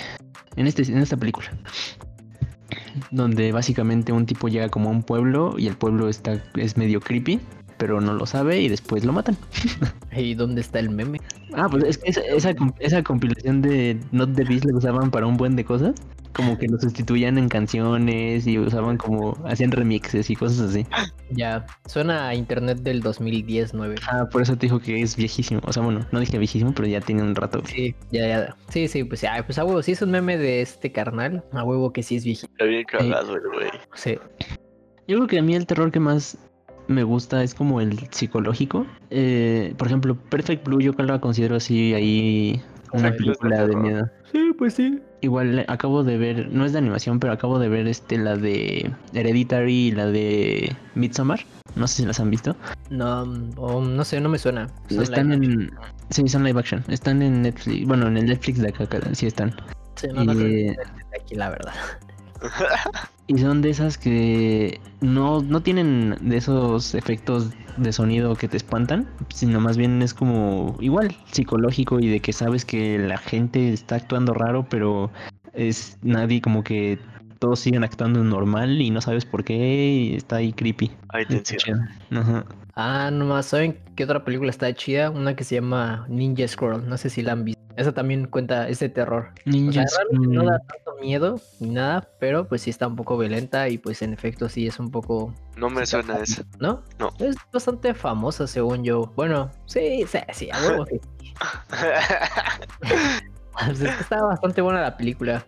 En, este, en esta película. Donde básicamente un tipo llega como a un pueblo y el pueblo está, es medio creepy, pero no lo sabe y después lo matan. ¿Y dónde está el meme? Ah, pues es que esa, esa, comp- esa compilación de Not the Beast la usaban para un buen de cosas. Como que lo sustituían en canciones y usaban como... Hacían remixes y cosas así. Ya, suena a internet del 2010, 9. Ah, por eso te dijo que es viejísimo. O sea, bueno, no dije viejísimo, pero ya tiene un rato. Sí, ya, ya. Sí, sí, pues, ya, pues a huevo, sí es un meme de este carnal. A huevo que sí es viejito. Está bien cagado el güey. Sí. Yo creo que a mí el terror que más me gusta es como el psicológico. Eh, por ejemplo, Perfect Blue yo la considero así ahí una película de miedo. Sí, pues sí. Igual eh, acabo de ver, no es de animación, pero acabo de ver este la de Hereditary y la de Midsommar. No sé si las han visto. No, o no sé, no me suena. Son están en sí, son live action. Están en Netflix, bueno, en el Netflix de acá, acá, sí están. Sí, no, no creo que aquí, la verdad. Y son de esas que no, no tienen de esos efectos de sonido que te espantan, sino más bien es como igual psicológico y de que sabes que la gente está actuando raro, pero es nadie como que todos siguen actuando normal y no sabes por qué y está ahí creepy. Hay tensión. Ajá. Ah, nomás, ¿saben qué otra película está chida? Una que se llama Ninja Scroll. No sé si la han visto. Esa también cuenta ese terror. O sea, Ninjas. realmente no da tanto miedo ni nada, pero pues sí está un poco violenta y pues en efecto sí es un poco, No me suena eso. ¿no? No. Es bastante famosa según yo. Bueno, sí, sí, sí, a huevo sí. Pues está bastante buena la película.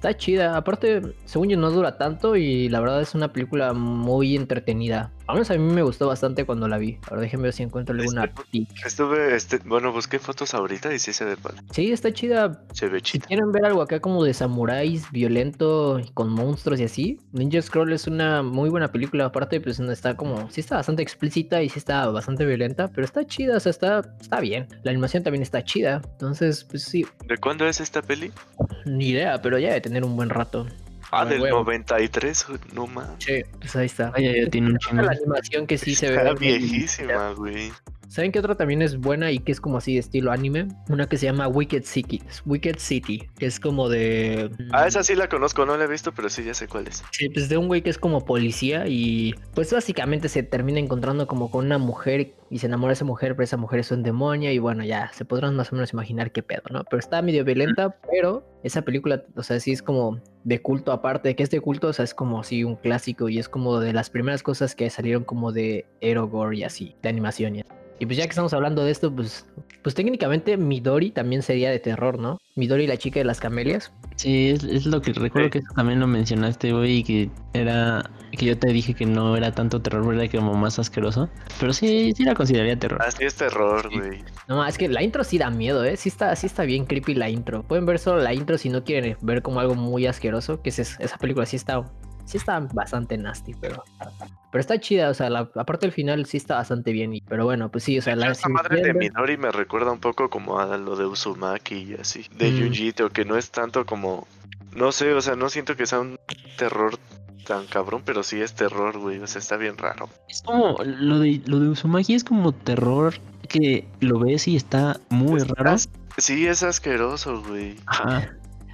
Está chida. Aparte, según yo, no dura tanto y la verdad es una película muy entretenida. Al menos a mí me gustó bastante cuando la vi. Ahora déjenme ver si encuentro alguna Este- pic. Estuve, este, bueno, busqué fotos ahorita y sí se ve padre. Sí, está chida. Se ve Si chido. quieren ver algo acá como de samuráis, violento, con monstruos y así, Ninja Scroll es una muy buena película. Aparte, pues está como, sí está bastante explícita y sí está bastante violenta, pero está chida, o sea, está, está bien. La animación también está chida. Entonces, pues sí, ¿De cuándo es esta peli? ni idea, pero ya debe tener un buen rato. Ah, del huevo. 93, no mames. Sí, pues ahí está. Vaya, ya tiene un chingo. La animación que sí se ve. Está viejísima, güey. ¿Saben qué otra también es buena y que es como así de estilo anime? Una que se llama Wicked City, Wicked City, que es como de... Ah, esa sí la conozco, no la he visto, pero sí ya sé cuál es. Sí, pues de un güey que es como policía y pues básicamente se termina encontrando como con una mujer y se enamora de esa mujer, pero esa mujer es un demonio y bueno, ya se podrán más o menos imaginar qué pedo, ¿no? Pero está medio violenta, pero esa película, o sea, sí es como de culto aparte, de que es de culto, o sea, es como así un clásico y es como de las primeras cosas que salieron como de Erogore y así, de animación y así. Y pues ya que estamos hablando de esto, pues, pues técnicamente Midori también sería de terror, ¿no? Midori la chica de las camelias. Sí, es, es lo que recuerdo Sí. que eso también lo mencionaste, güey, y que era que yo te dije que no era tanto terror, ¿verdad? Que como más asqueroso. Pero sí, sí la consideraría terror. Así es terror, Sí. güey. No, es que la intro sí da miedo, ¿eh? Sí está, sí está bien creepy la intro. Pueden ver solo la intro si no quieren ver como algo muy asqueroso, que es, esa película sí está, sí está bastante nasty, pero, pero está chida, o sea, la, aparte del final sí está bastante bien. y- pero bueno, pues sí, o sea, la Esa si madre de Midori me recuerda un poco como a lo de Uzumaki y así. De Mm. Junjito, que no es tanto como. No sé, o sea, no siento que sea un terror tan cabrón, pero sí es terror, güey. O sea, está bien raro. Es como lo de lo de Uzumaki es como terror que lo ves y está muy raro. Sí, es asqueroso, güey. Ajá.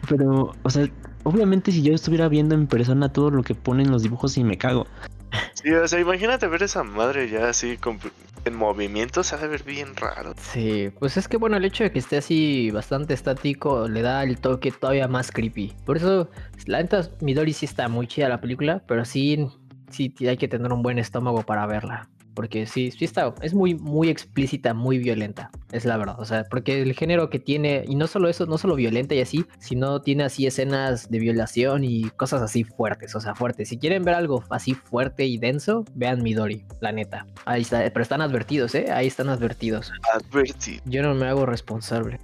Pero, o sea, obviamente si yo estuviera viendo en persona todo lo que ponen los dibujos y me cago. Sí, o sea, imagínate ver esa madre ya así con- en movimiento, se ha de ver bien raro. Sí, pues es que bueno, el hecho de que esté así bastante estático le da el toque todavía más creepy. Por eso, la neta, Midori sí está muy chida la película, pero sí, sí hay que tener un buen estómago para verla. Porque sí, sí está, es muy, muy explícita, muy violenta, es la verdad. O sea, porque el género que tiene, y no solo eso, no solo violenta y así, sino tiene así escenas de violación y cosas así fuertes, o sea, fuertes. Si quieren ver algo así fuerte y denso, vean Midori, la neta. Ahí está, pero están advertidos, ¿eh? Ahí están advertidos. Adverti. Yo no me hago responsable.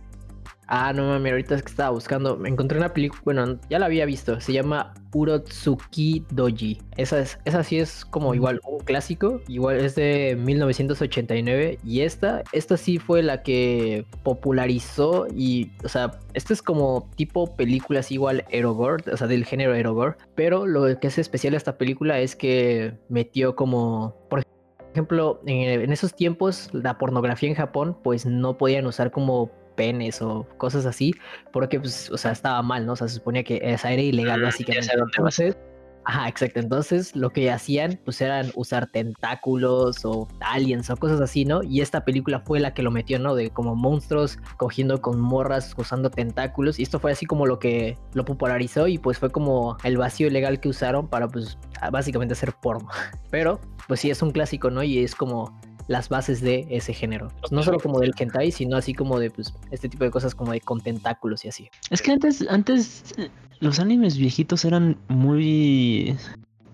Ah, no mames, ahorita es que estaba buscando. Me encontré una película, bueno, ya la había visto. Se llama Urotsuki Doji. Esa, es, esa sí es como igual un clásico. Igual es de 1989. Y esta, esta sí fue la que popularizó. Y, o sea, esta es como tipo películas igual Erogore, o sea, del género Erogore. Pero lo que hace especial a esta película es que metió como, por ejemplo, en esos tiempos la pornografía en Japón pues no podían usar como penes o cosas así porque pues, o sea, estaba mal, ¿no? O sea, se suponía que esa era ilegal ya básicamente. sé a dónde vas. Entonces, ajá, exacto. Entonces, lo que hacían pues eran usar tentáculos o aliens o cosas así, ¿no? Y esta película fue la que lo metió, ¿no? De como monstruos cogiendo con morras usando tentáculos y esto fue así como lo que lo popularizó y pues fue como el vacío legal que usaron para pues básicamente hacer porno. Pero pues sí es un clásico, ¿no? Y es como las bases de ese género. No solo como del hentai, sino así como de pues este tipo de cosas como de con tentáculos y así. Es que antes, antes eh, los animes viejitos eran muy,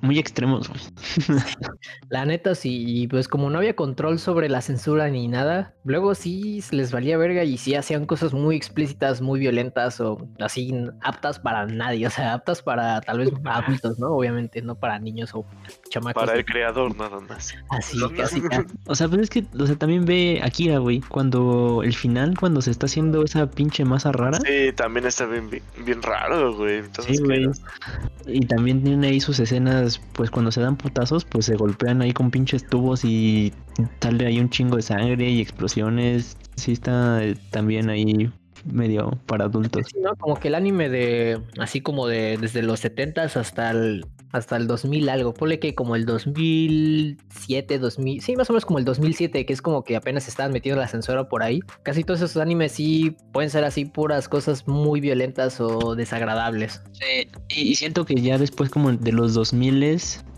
muy extremos, güey. La neta sí, y pues como no había control sobre la censura ni nada, luego sí se les valía verga y sí hacían cosas muy explícitas, muy violentas o así aptas para nadie, o sea, aptas para tal vez adultos, ¿no? Obviamente, no para niños o chamacos. Para el creador, nada más. Así, casi, casi. O sea, pero es que, o sea, también ve Akira, güey, cuando el final, cuando se está haciendo esa pinche masa rara. Sí, también está bien, bien, bien raro, güey. Entonces, Sí, güey. Y también tiene ahí sus escenas, pues cuando se dan putazos, pues se golpean ahí con pinches tubos y sale ahí un chingo de sangre y explosiones. Sí está eh, también ahí medio para adultos. Sí, ¿no? Como que el anime de, así como de desde los 70s hasta el, hasta el 2000 algo, ponle que como el 2007, 2000, sí, más o menos como el 2007, que es como que apenas se estaban metiendo la censura por ahí. Casi todos esos animes sí pueden ser así puras cosas muy violentas o desagradables. Sí, y y siento que ya después como de los 2000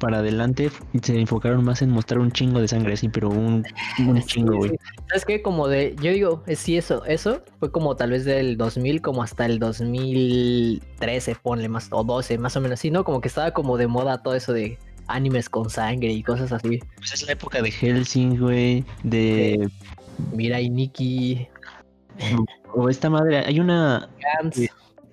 para adelante se enfocaron más en mostrar un chingo de sangre, así, pero un, un chingo, güey. ¿Sabes qué? Como de, yo digo, sí, eso, eso fue como tal vez del 2000 como hasta el 2013, ponle más, o 12, más o menos así, ¿no? Como que estaba como de moda todo eso de animes con sangre y cosas así. Pues es la época de Helsing, güey, de... Mira y Nikki, O esta madre, hay una... Gantz.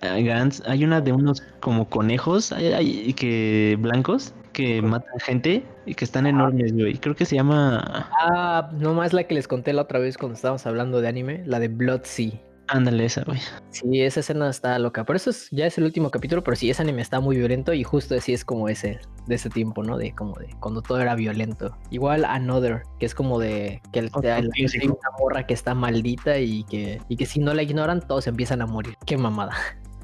Ah, Gantz, hay una de unos como conejos hay- hay- que blancos que matan gente y que están enormes, güey. Creo que se llama... Ah, nomás la que les conté la otra vez cuando estábamos hablando de anime, la de Blood Sea. Ándale esa, güey. Sí, esa escena está loca. Por eso es- ya es el último capítulo, pero sí, ese anime está muy violento y justo así es como ese, de ese tiempo, ¿no? De como de cuando todo era violento. Igual Another, que es como de que el, de- hay clásico. una morra que está maldita y que, y que si no la ignoran, todos empiezan a morir. Qué mamada.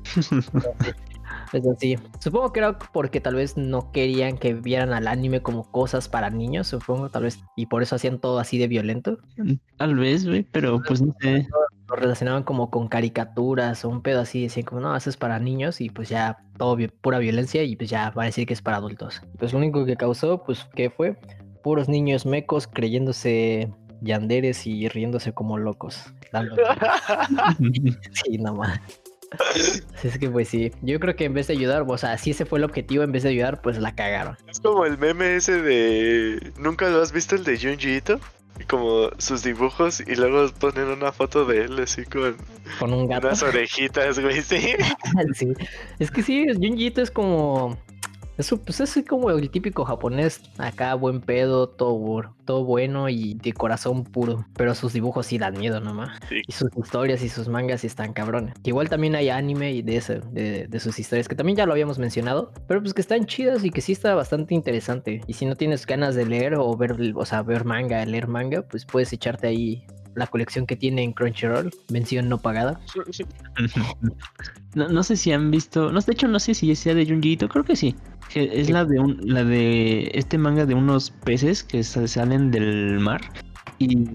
Es así. Supongo que era porque tal vez no querían que vieran al anime como cosas para niños, supongo, tal vez. Y por eso hacían todo así de violento. Tal vez, güey, pero pues no sé. lo relacionaban como con caricaturas o un pedo así, decían como, no, eso es para niños y pues ya todo vi- pura violencia y pues ya va a decir que es para adultos. Pues lo único que causó, pues, ¿qué fue? Puros niños mecos creyéndose yanderes y riéndose como locos. Sí, nada más. Es que pues sí, yo creo que en vez de ayudar, o sea, si ese fue el objetivo, en vez de ayudar, pues la cagaron. Es como el meme ese de. ¿Nunca lo has visto el de Junji Ito? Como sus dibujos y luego ponen una foto de él así con Con un gato. unas orejitas, güey, sí. Sí. Es que sí, Junji Ito es como. Eso, pues es como el típico japonés, acá buen pedo, todo, todo bueno y de corazón puro. Pero sus dibujos sí dan miedo nomás. Sí. Y sus historias y sus mangas sí están cabrones. Que igual también hay anime y de, ese, de, de sus historias, que también ya lo habíamos mencionado. Pero pues que están chidas y que sí está bastante interesante. Y si no tienes ganas de leer o ver, o sea, ver manga, leer manga, pues puedes echarte ahí la colección que tiene en Crunchyroll, mención no pagada. No, no sé si han visto. No, de hecho, no sé si sea de Junji Ito, creo que sí. Es la de un, la de este manga de unos peces que sa- salen del mar. Y.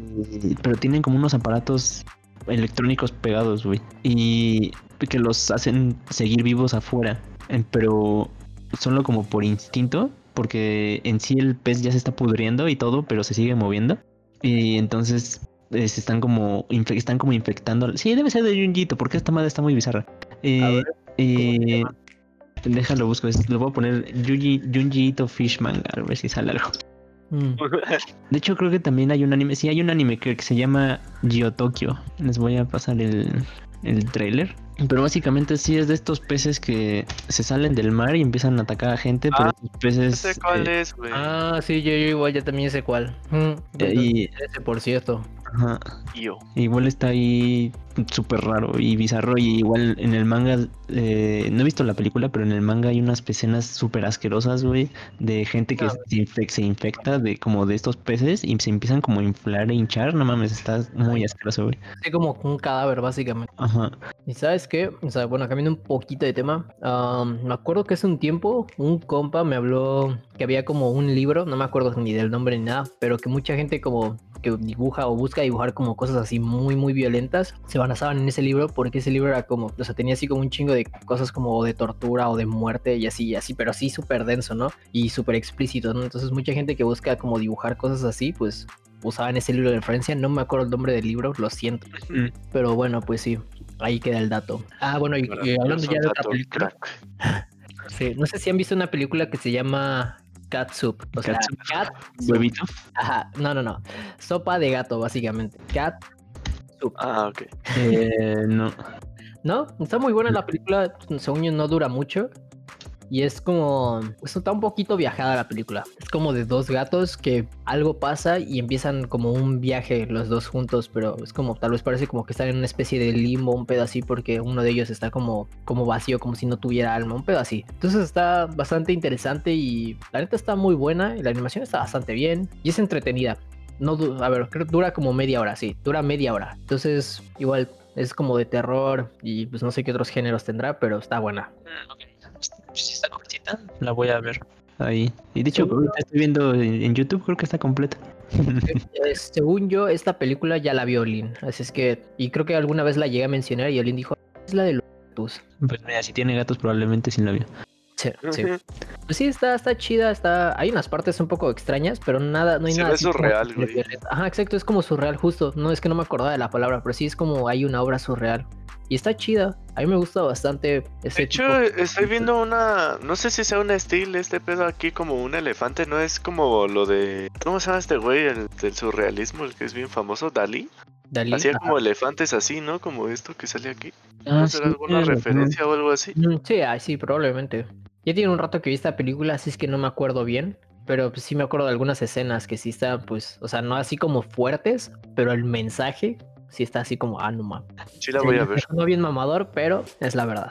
Pero tienen como unos aparatos electrónicos pegados, güey. Y que los hacen seguir vivos afuera. eh, Pero solo como por instinto. Porque en sí el pez ya se está pudriendo y todo, pero se sigue moviendo. Y entonces se están como están como infectando. Sí, debe ser de Junjito, porque esta madre está muy bizarra. Eh, eh, déjalo busco, le voy a poner Junji, Junji Ito Fish Manga, a ver si sale algo. Mm. De hecho, creo que también hay un anime, sí, hay un anime que, que se llama Tokyo Les voy a pasar el, el trailer. Pero básicamente sí es de estos peces que se salen del mar y empiezan a atacar a gente, pero Ah, estos No peces... sé cuál eh, es, güey. Ah, sí, yo, yo igual ya también sé cuál. Mm, eh, y, ese, por cierto. Ajá, Yo. Igual está ahí súper raro y bizarro. Y igual en el manga, eh, no he visto la película, pero en el manga hay unas escenas súper asquerosas, güey, de gente que se, infec- se infecta de como de estos peces y se empiezan como a inflar e hinchar. No mames, está muy asqueroso, güey. Sí, como un cadáver, básicamente. Ajá. ¿Y sabes qué? O sea, bueno, cambiando un poquito de tema. me acuerdo que hace un tiempo un compa me habló que había como un libro, no me acuerdo ni del nombre ni nada, pero que mucha gente como que dibuja o busca dibujar como cosas así muy, muy violentas, se basaban en ese libro porque ese libro era como, o sea, tenía así como un chingo de cosas como de tortura o de muerte y así, y así, pero sí súper denso, ¿no? Y súper explícito, ¿no? Entonces mucha gente que busca como dibujar cosas así, pues usaban ese libro de referencia, no me acuerdo el nombre del libro, lo siento. Mm. Pero bueno, pues sí, ahí queda el dato. Ah, bueno, y, y hablando ya de otra película, sí, no sé si han visto una película que se llama Cat Soup. O sea, Catsup. Cat. Huevito. Ajá, no, no, no. Sopa de gato, básicamente. Cat Soup. Ah, ok. Eh, no. No, está muy buena la película, según yo no dura mucho. Y es como, pues, está un poquito viajada la película. Es como de dos gatos que algo pasa y empiezan como un viaje los dos juntos, pero es como, tal vez parece como que están en una especie de limbo, un pedo así, porque uno de ellos está como, como vacío, como si no tuviera alma, un pedo así. Entonces está bastante interesante y la neta está muy buena y la animación está bastante bien y es entretenida. No, a ver, creo dura como media hora, sí, dura media hora. Entonces, igual es como de terror y pues no sé qué otros géneros tendrá, pero está buena. Si está cortita, la voy a ver. Ahí. Y de hecho, Sí. ahorita estoy viendo en, en YouTube, creo que está completa. Eh, según yo, esta película ya la vio Lin, así es que, y creo que alguna vez la llegué a mencionar y Olin dijo, es la de los gatos". pues mira, si tiene gatos, probablemente sin la vio. Sí, sí. Pues sí, está, está chida, está. Hay unas partes un poco extrañas, pero nada, no hay Se nada. como surreal, güey. Ajá, exacto, es como surreal, justo. No es que no me acordaba de la palabra, pero sí es como hay una obra surreal. Y está chida. A mí me gusta bastante ese De hecho, tipo. estoy viendo una. No sé si sea un estilo este pedo aquí como un elefante, no es como lo de. ¿Cómo se llama este güey? El del surrealismo, el que es bien famoso, Dalí. Dalí. Hacía Ajá. como elefantes así, ¿no? Como esto que sale aquí. Ah, ¿No será sí, alguna referencia o algo así? Mm, Sí, ah, sí, probablemente. Ya tiene un rato que vi esta película, así es que no me acuerdo bien. Pero pues, sí me acuerdo de algunas escenas que sí están, pues, o sea, no así como fuertes, pero el mensaje sí está así como, ah, no mames. Sí, la voy a ver. No bien mamador, pero es la verdad.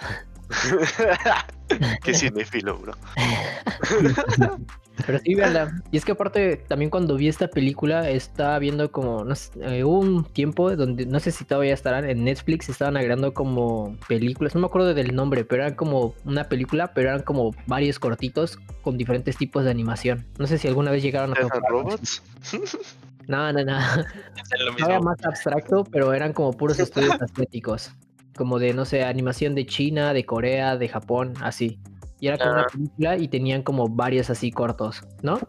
Qué cinéfilo, bro. Pero sí, véanla. Y es que aparte, también cuando vi esta película, estaba viendo como, no sé, eh, hubo un tiempo donde, no sé si todavía estarán, en Netflix estaban agregando como películas, no me acuerdo del nombre, pero eran como una película, pero eran como varios cortitos con diferentes tipos de animación. No sé si alguna vez llegaron a ¿Death and tocar. Robots? No, no, no. Es lo Estaba más abstracto, pero eran como puros estudios estéticos. Como de, no sé, animación de China, de Corea, de Japón, así. Y era como una película y tenían como varios así cortos, ¿no?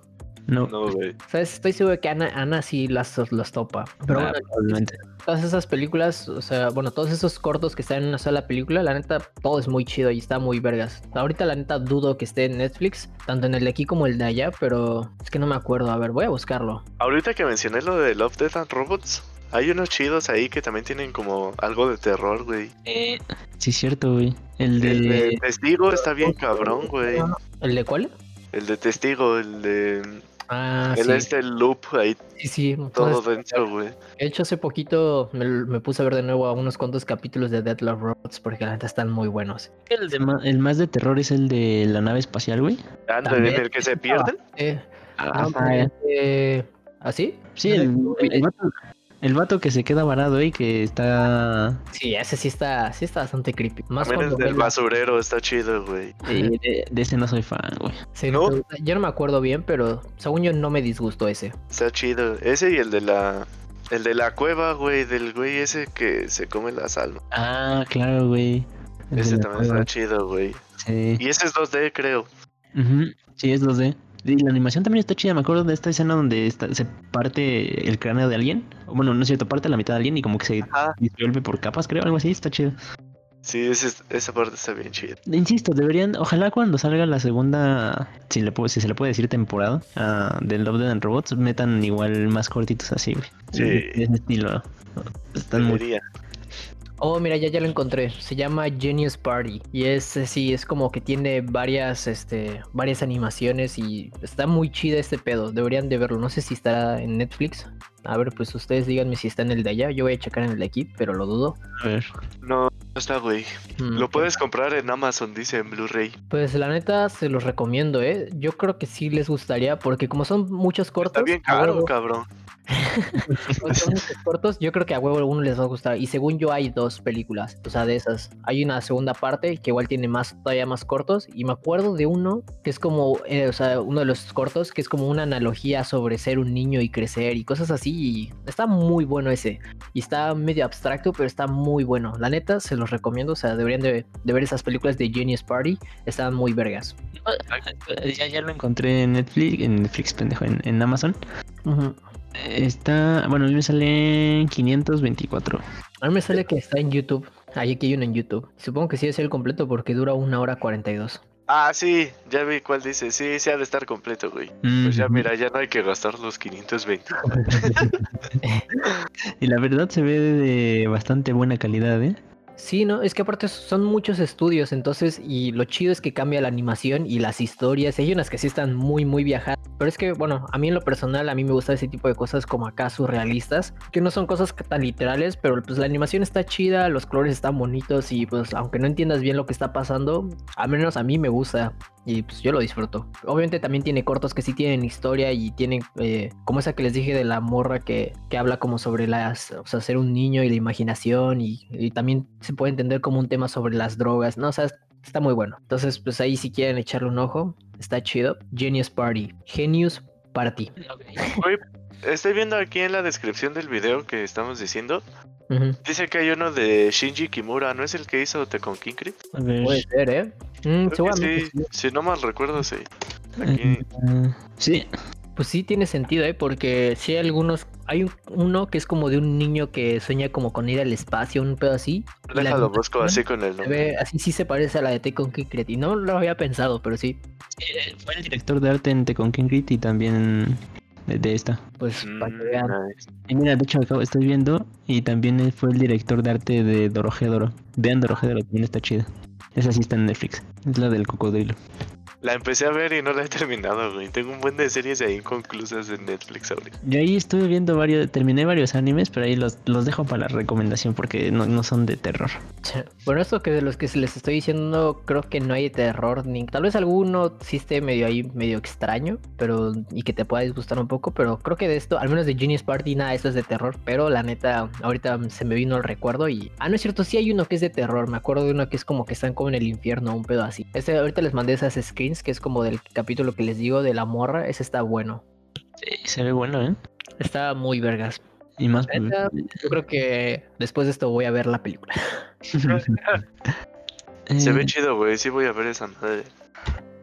No, No, güey. ¿Sabes? Estoy seguro de que Ana, Ana sí las, los topa. Pero ah, bueno, probablemente. todas esas películas, o sea, bueno, todos esos cortos que están en una sola película, la neta, todo es muy chido y está muy vergas. Ahorita la neta dudo que esté en Netflix, tanto en el de aquí como el de allá, pero es que no me acuerdo. A ver, voy a buscarlo. Ahorita que mencioné lo de Love, Death and Robots, hay unos chidos ahí que también tienen como algo de terror, güey. Eh, sí, cierto, güey. El El de. Testigo está bien cabrón, güey. ¿El de cuál? El de Testigo, el de... Ah, el sí. este loop ahí Sí, sí. todo entonces, denso, güey. de hecho, hace poquito me, me puse a ver de nuevo a unos cuantos capítulos de Dead Love Robots porque la neta están muy buenos. El, de ma- el más de terror es el de la nave espacial, güey. El que se pierden. Eh, Ajá, no, pero, eh, ¿Así? Sí, el, el- el el vato que se queda varado y que está. Sí, ese sí está, sí está bastante creepy. Más También el cuando del la- basurero está chido, güey. eh, de, de ese no soy fan, güey. Sí, ¿No? pero Yo no me acuerdo bien, pero según yo no me disgustó ese. Está chido. Ese y el de la... El de la cueva, güey, del güey ese que se come las almas. Ah, claro, güey. El de Ese la también cueva, está chido, güey. Sí. Y ese es 2D, creo. Ujú, Sí, es 2D. Y la animación también está chida. Me acuerdo de esta escena donde está- se parte el cráneo de alguien. Bueno, no es cierto, parte la mitad de alguien y como que se disuelve por capas, creo, algo así. Está chido. Sí, ese- esa parte está bien chida. Insisto, deberían, ojalá cuando salga la segunda, si, le puedo, si se le puede decir temporada, ah, de Love, Death and Robots, metan igual más cortitos así, güey. Sí. De, ese estilo. Están muy... Oh, mira, ya, ya lo encontré. Se llama Genius Party. Y es eh, sí, es como que tiene varias, este, varias animaciones y está muy chida este pedo. Deberían de verlo. No sé si estará en Netflix. A ver, pues ustedes díganme si está en el de allá. Yo voy a checar en el de aquí, pero lo dudo. A ver. No, no está, güey. Mm, Lo puedes comprar en Amazon, dice en Blu-ray. Pues la neta se los recomiendo, ¿eh? Yo creo que sí les gustaría porque como son muchos cortos... Está bien caro, cabrón. Cortos, yo creo que a huevo uno les va a gustar. Y según yo hay dos películas, o sea, de esas. Hay una segunda parte que igual tiene más, todavía más cortos. Y me acuerdo de uno que es como, eh, o sea, uno de los cortos que es como una analogía sobre ser un niño y crecer y cosas así. Y está muy bueno ese. Y está medio abstracto, pero está muy bueno. La neta, se los recomiendo. O sea, deberían de, de ver esas películas de Genius Party. Están muy vergas. Ya, ya lo encontré en Netflix, en Netflix, pendejo, en, en Amazon. Ujú. Está, bueno, a mí me sale 524. A mí me sale que está en YouTube. Ahí aquí hay uno en YouTube. Supongo que sí es el completo porque dura una hora 42. Ah, sí, ya vi cuál dice. Sí, sí ha de estar completo, güey. Pues ya, mira, ya no hay que gastar los 520. Y la verdad se ve de bastante buena calidad, ¿eh? Sí, no, es que aparte son muchos estudios, entonces, y lo chido es que cambia la animación y las historias. Hay unas que sí están muy, muy viajadas. Pero es que, bueno, a mí en lo personal, a mí me gusta ese tipo de cosas como acá surrealistas, que no son cosas tan literales, pero pues la animación está chida, los colores están bonitos y pues aunque no entiendas bien lo que está pasando, al menos a mí me gusta y pues yo lo disfruto. Obviamente también tiene cortos que sí tienen historia y tienen, eh, como esa que les dije de la morra que, que habla como sobre las, o sea, ser un niño y la imaginación y también se puede entender como un tema sobre las drogas, ¿no? O sea, está muy bueno. Entonces, pues ahí si quieren echarle un ojo, está chido. Genius Party. Genius Party. Estoy viendo aquí en la descripción del video que estamos diciendo. Dice que hay uno de Shinji Kimura, ¿no es el que hizo Tekken King ver. Puede ser, ¿eh? Mm, sí, si no mal recuerdo, sí. Aquí. eh, sí, Pues sí tiene sentido, ¿eh? Porque sí hay algunos... Hay un- uno que es como de un niño que sueña como con ir al espacio, un pedo así. Déjalo, busco así con el se nombre. ve- así sí se parece a la de Tekken Kickret. Y no lo había pensado, pero sí. eh, fue el director de arte en Crit y también de, de esta. Pues para que Mm, vean. nice. Y mira, de hecho, acabo, estoy viendo y también fue el director de arte de Dorohedoro. Vean Dorohedoro, también está chida. Esa sí está en Netflix. Es la del cocodrilo. La empecé a ver y no la he terminado, güey. Tengo un buen de series ahí inconclusas en Netflix ahorita. Yo ahí estuve viendo varios, terminé varios animes, pero ahí los, los dejo para la recomendación porque no, no son de terror. Bueno, esto que de los que se les estoy diciendo, creo que no hay terror, ni tal vez alguno sí esté medio ahí, medio extraño, pero y que te pueda disgustar un poco, pero creo que de esto, al menos de Genius Party, nada, esto es de terror, pero la neta, ahorita se me vino el recuerdo y... Ah, no es cierto, sí hay uno que es de terror, me acuerdo de uno que es como que están como en el infierno, un pedo así. Este, ahorita les mandé esas screens, que es como del capítulo que les digo de la morra, ese está bueno. Sí, se ve bueno, ¿eh? Está muy vergas. Y más... Neta, Yo creo que después de esto voy a ver la película. Se ve Eh, chido, güey. Sí voy a ver esa madre.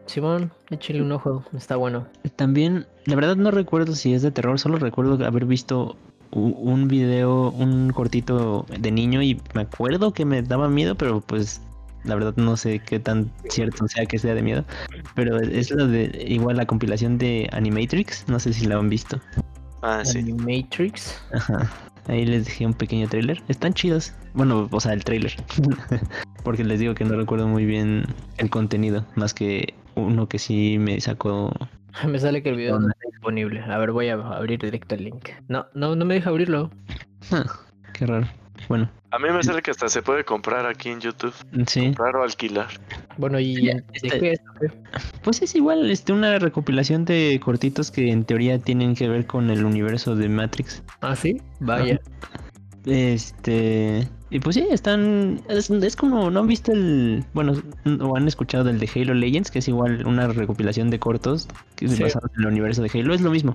Simón, échale un ojo, está bueno. También, la verdad no recuerdo si es de terror, solo recuerdo haber visto un video, un cortito de niño y me acuerdo que me daba miedo, pero pues la verdad no sé qué tan cierto sea que sea de miedo. Pero es la de igual la compilación de Animatrix, no sé si la han visto. Ah, sí. Animatrix. Ajá. Ahí les dejé un pequeño trailer. Están chidos. Bueno, o sea, el trailer. Porque les digo que no recuerdo muy bien el contenido, más que uno que sí me sacó Me sale que el video no está disponible. A ver, voy a abrir directo el link. No, no, no me deja abrirlo. Qué raro. Bueno, A mí me sale que hasta se puede comprar aquí en YouTube. sí. Comprar o alquilar. Bueno, ¿y de este- qué es? Pues es igual, este, una recopilación de cortitos que en teoría tienen que ver con el universo de Matrix. Ah, sí, vaya. Este. Y pues sí, están. Es, es como. ¿No han visto el. Bueno, o han escuchado del de Halo Legends, que es igual una recopilación de cortos que es Sí. basado en el universo de Halo. Es lo mismo,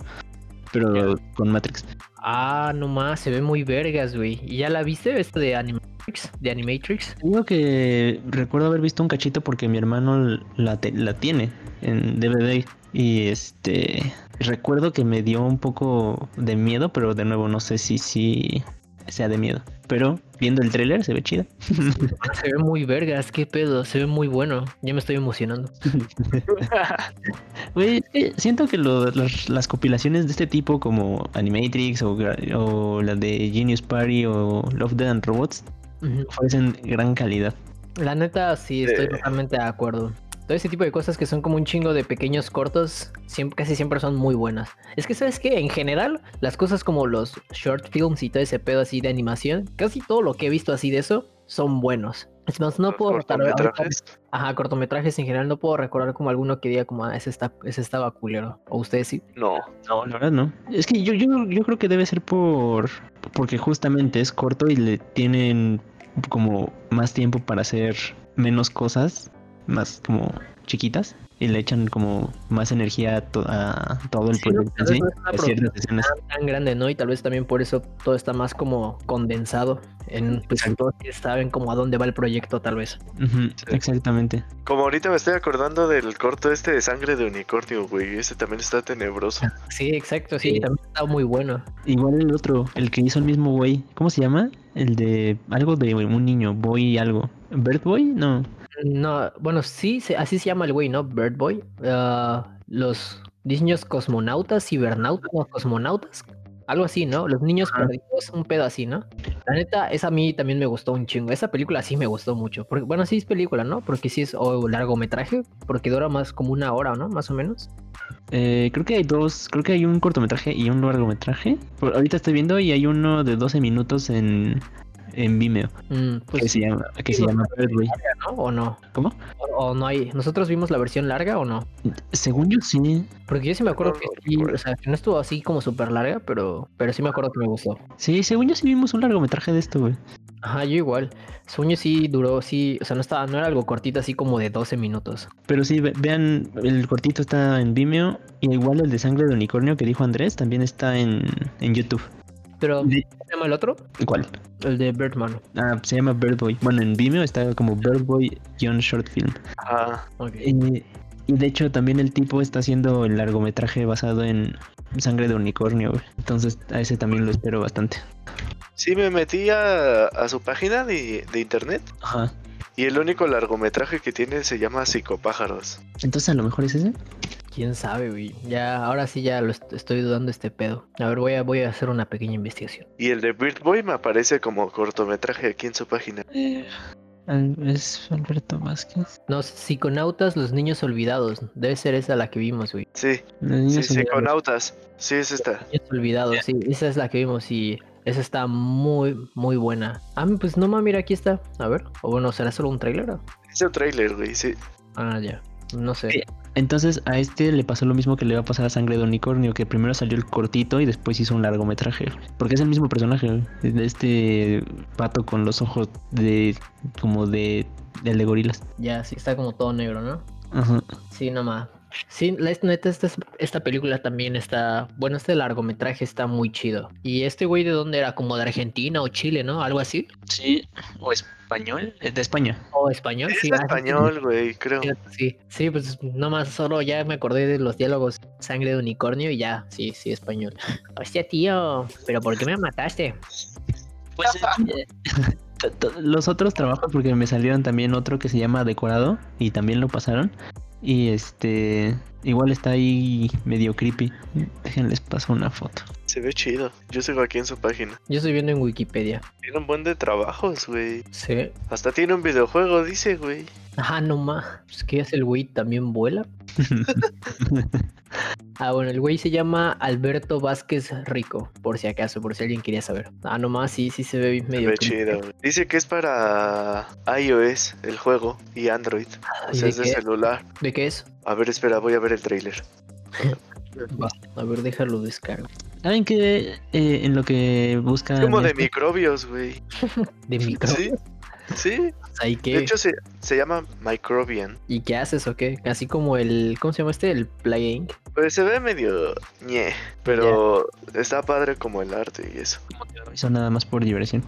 pero con Matrix. Ah, no más, se ve muy vergas, güey. ¿Y ya la viste esto de Animatrix? De Animatrix. Digo que recuerdo haber visto un cachito porque mi hermano la, te- la tiene en DVD. Y este. Recuerdo que me dio un poco de miedo, pero de nuevo no sé si sí sea de miedo. Pero viendo el tráiler se ve chida. Se ve muy vergas, qué pedo, se ve muy bueno. Ya me estoy emocionando. Siento que lo- las, las compilaciones de este tipo como Animatrix o, o la de Genius Party o Love, Dead and Robots Ujú. ofrecen gran calidad. La neta, sí, estoy Eh. totalmente de acuerdo. Todo ese tipo de cosas que son como un chingo de pequeños cortos, siempre, casi siempre son muy buenas. Es que, ¿sabes qué? En general, las cosas como los short films y todo ese pedo así de animación, casi todo lo que he visto así de eso, son buenos. Es más, no Los puedo recordar ahorita- cortometrajes. Ajá, cortometrajes en general, no puedo recordar como alguno que diga como, ah, ese, está, ese estaba culero. O ustedes sí. No. No, la verdad no. Es que yo, yo, yo creo que debe ser por porque justamente es corto y le tienen como más tiempo para hacer menos cosas, más como chiquitas, y le echan como más energía a, to- a todo el proyecto en sí, no es una. Tan grande, ¿no? Y tal vez también por eso todo está más como condensado. En, pues Exacto. todos saben como a dónde va el proyecto, tal vez. Exactamente. Como ahorita me estoy acordando del corto este de sangre de unicornio, güey. Ese también está tenebroso. Sí, exacto, sí, Sí. también está muy bueno. Igual el otro, el que hizo el mismo güey, ¿cómo se llama? El de algo de un niño, boy algo. ¿Bird Boy? No. No, bueno, sí, así se llama el güey, ¿no? Bird Boy. Ah, los niños cosmonautas, cibernautas, no, cosmonautas. Algo así, ¿no? Los niños Ajá. perdidos, un pedo así, ¿no? La neta, esa a mí también me gustó un chingo. Esa película sí me gustó mucho. Porque, bueno, sí es película, ¿no? Porque sí es o largometraje, porque dura más como una hora, ¿no? Más o menos. Eh, creo que hay dos, creo que hay un cortometraje y un largometraje. Por- ahorita estoy viendo y hay uno de 12 minutos en, en Vimeo Mm, que pues, se llama, que se llama. ¿O no? ¿Cómo? O, o no hay. ¿Nosotros vimos la versión larga o no? Según yo sí. Porque yo sí me acuerdo No que sí, o sea, que no estuvo así como súper larga, pero, pero sí me acuerdo que me gustó. Sí, según yo sí vimos un largometraje de esto, güey. Ajá, yo igual. Sueño sí duró, sí, o sea, no estaba, no era algo cortito así como de 12 minutos. Pero sí, ve- vean, el cortito está en Vimeo. Y igual el de sangre de unicornio que dijo Andrés también está en, en YouTube. Pero, De- ¿cómo se llama el otro? ¿Cuál? El de Birdman. Ah, se llama Birdboy. Bueno, en Vimeo está como Birdboy-short film. Ah, Ok. Y, y de hecho también el tipo está haciendo el largometraje basado en Sangre de Unicornio, güey. Entonces a ese también lo espero bastante. sí, me metí a, a su página de, de internet Ajá. y el único largometraje que tiene se llama Psicopájaros. Entonces a lo mejor es ese. Quién sabe, güey. Ya, ahora sí ya lo est- estoy dudando este pedo. A ver, voy a, voy a hacer una pequeña investigación. Y el de Bird Boy me aparece como cortometraje aquí en su página. Es Alberto Vázquez. No, Psiconautas, los niños olvidados. Debe ser esa la que vimos, güey. Sí, Los sí, niños sí, es esta. Niños olvidados, sí. Esa es la que vimos y esa está muy, muy buena. Ah, pues no mames, mira, aquí está. A ver. O bueno, ¿será solo un trailer? Es el trailer, güey, sí. Ah, ya. No sé. Entonces a este le pasó lo mismo que le va a pasar a Sangre de Unicornio, que primero salió el cortito y después hizo un largometraje. Porque es el mismo personaje, este pato con los ojos de como de, de, de gorilas. Ya, sí, está como todo negro, ¿no? Ajá. Sí, nomás. Sí, la es- neta, esta, esta película también está. Bueno, este largometraje está muy chido. ¿Y este güey de dónde era? Como de Argentina o Chile, ¿no? Algo así. Sí, o español, es de España. ¿O español? Es sí, ah, español, güey, creo. sí, Sí, pues nomás solo ya me acordé de los diálogos sangre de unicornio y ya, sí, sí, español. Hostia, tío, ¿pero por qué me mataste? Pues eh, los otros trabajos, porque me salieron también otro que se llama Decorado y también lo pasaron. Y este, igual está ahí medio creepy. Déjenles paso una foto. Se ve chido. Yo sigo aquí en su página. Yo estoy viendo en Wikipedia. Tiene un buen de trabajos, güey. Sí. Hasta tiene un videojuego, dice, güey. Ajá, no más. Pues que es el güey también vuela. Ah, bueno, el güey se llama Alberto Vázquez Rico, por si acaso, por si alguien quería saber. Ah, nomás, sí, sí se ve Se medio ve creepy. chido, güey. Dice que es para iOS, el juego, y Android. O ¿Y sea, de es de qué? celular. ¿De qué es? A ver, espera, voy a ver el trailer. Va, a ver, déjalo descargo. ¿Saben qué? Eh, en lo que buscan. Es como de microbios, güey. De micro. Sí, sí. ¿Ahí De qué? hecho, se, se llama Microbian. ¿Y qué haces o qué? Así como el. ¿Cómo se llama este? El Play Inc. Pues se ve medio ñe, pero está padre como el arte y eso. Eso nada más por diversión.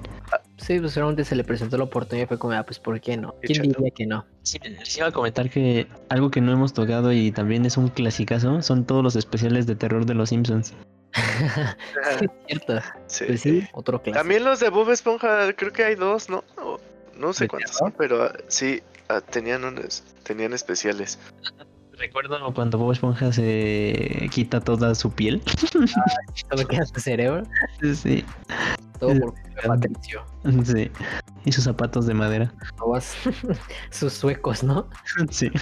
Sí, pues realmente se le presentó la oportunidad y fue como, ah, pues ¿por qué no? ¿Quién chato. diría que no? Sí, les iba a comentar que algo que no hemos tocado y también es un clasicazo son todos los especiales de terror de los Simpsons. sí, es cierto. Sí. Pues sí, otro clásico. También los de Bob Esponja, creo que hay dos, ¿no? O- no sé ¿De cuántos son, pero ah, sí, ah, tenían unos, tenían especiales. Recuerdo cuando Bob Esponja se quita toda su piel. Todo queda tu cerebro. Sí, Todo por Patricio. sí. Y sus zapatos de madera. Sus suecos, ¿no? Sí.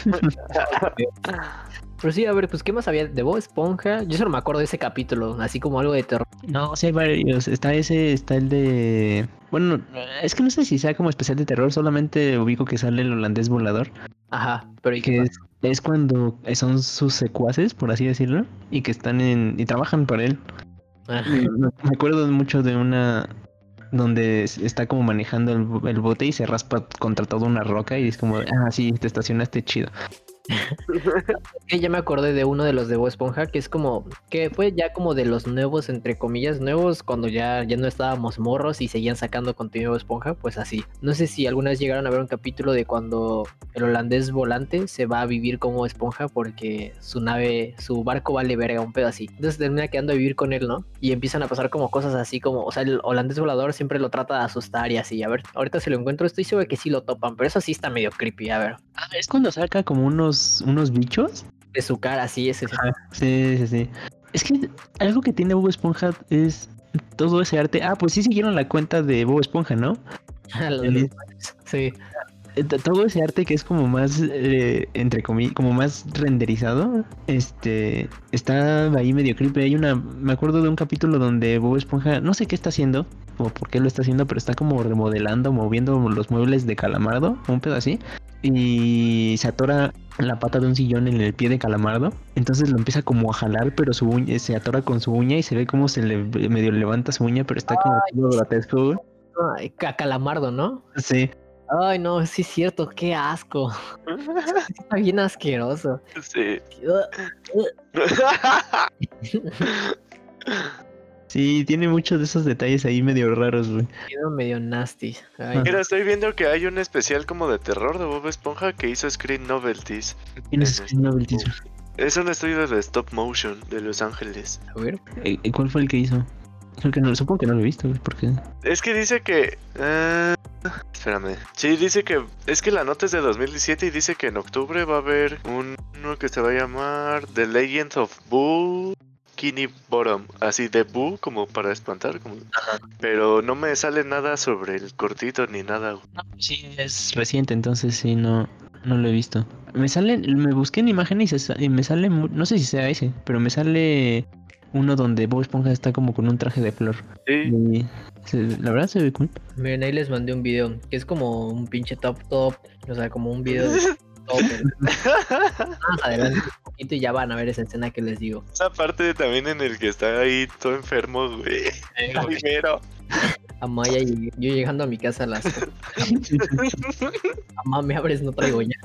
Pero sí, a ver, pues ¿qué más había de Bob Esponja? Yo solo me acuerdo de ese capítulo, así como algo de terror. No, sí hay varios. Está ese, está el de. Bueno, es que no sé si sea como especial de terror, solamente ubico que sale el holandés volador. Ajá, pero ¿y Que es, es cuando son sus secuaces, por así decirlo, y que están en. y trabajan para él. Ah, Me acuerdo mucho de una donde es- está como manejando el, el bote y se raspa contra toda una roca y es como, ah, sí, te estacionaste chido. ya me acordé de uno de los de Bob Esponja, que es como, que fue ya como de los nuevos, entre comillas, nuevos, cuando ya, ya no estábamos morros y seguían sacando contenido de Bob Esponja, pues así. No sé si alguna vez llegaron a ver un capítulo de cuando el holandés volante se va a vivir como esponja porque su nave, su barco vale verga, un pedo así. Entonces termina quedando a vivir con él, ¿no? Y empiezan a pasar como cosas así como, o sea, el holandés volador siempre lo trata de asustar y así. A ver, ahorita se lo encuentro, estoy seguro que sí lo topan, pero eso sí está medio creepy, a ver. Ah, es cuando saca como unos, unos bichos. De su cara, sí, ese. Sí, sí, sí. Es que algo que tiene Bob Esponja es todo ese arte. Ah, pues sí siguieron la cuenta de Bob Esponja, ¿no? Sí. Eh, todo ese arte que es como más eh, entre comillas como más renderizado este está ahí medio creepy hay una me acuerdo de un capítulo donde Bob Esponja no sé qué está haciendo o por qué lo está haciendo pero está como remodelando moviendo los muebles de Calamardo un pedo así y se atora la pata de un sillón en el pie de Calamardo entonces lo empieza como a jalar pero su uña se atora con su uña y se ve como se le medio levanta su uña pero está como todo grotesco. Ay, ca- calamardo, ¿no? sí Ay, no, sí es cierto, qué asco. Está bien asqueroso. sí. Sí, tiene muchos de esos detalles ahí medio raros, güey. Quedó medio nasty. Ay, Ajá. Mira, estoy viendo que hay un especial como de terror de Bob Esponja que hizo Screen Novelties. ¿Quién es En Screen Novelties? Es un estudio de stop motion de Los Ángeles. a ver. Eh, eh, ¿Cuál fue el que hizo? Creo que no, supongo que no lo he visto, porque... Es que dice que... eh, espérame. Sí, dice que... Es que la nota es de 2017 y dice que en octubre va a haber un- uno que se va a llamar The Legend of Boo Skinny Bottom. Así de Boo, como para espantar. Como... Pero no me sale nada sobre el cortito ni nada. No, sí, es reciente, entonces sí, no, no lo he visto. Me sale, me busqué en imágenes y, se y me sale, mu- no sé si sea ese, pero me sale uno donde Bob Esponja está como con un traje de flor. Sí. Y se- la verdad se ve cool. Miren, ahí les mandé un video que es como un pinche top top. O sea, como un video de top. Más adelante un poquito y ya van a ver esa escena que les digo. Esa parte también en el que está ahí todo enfermo, güey. Primero. Amaya y yo llegando a mi casa a las. Mamá, me abres, no traigo ya.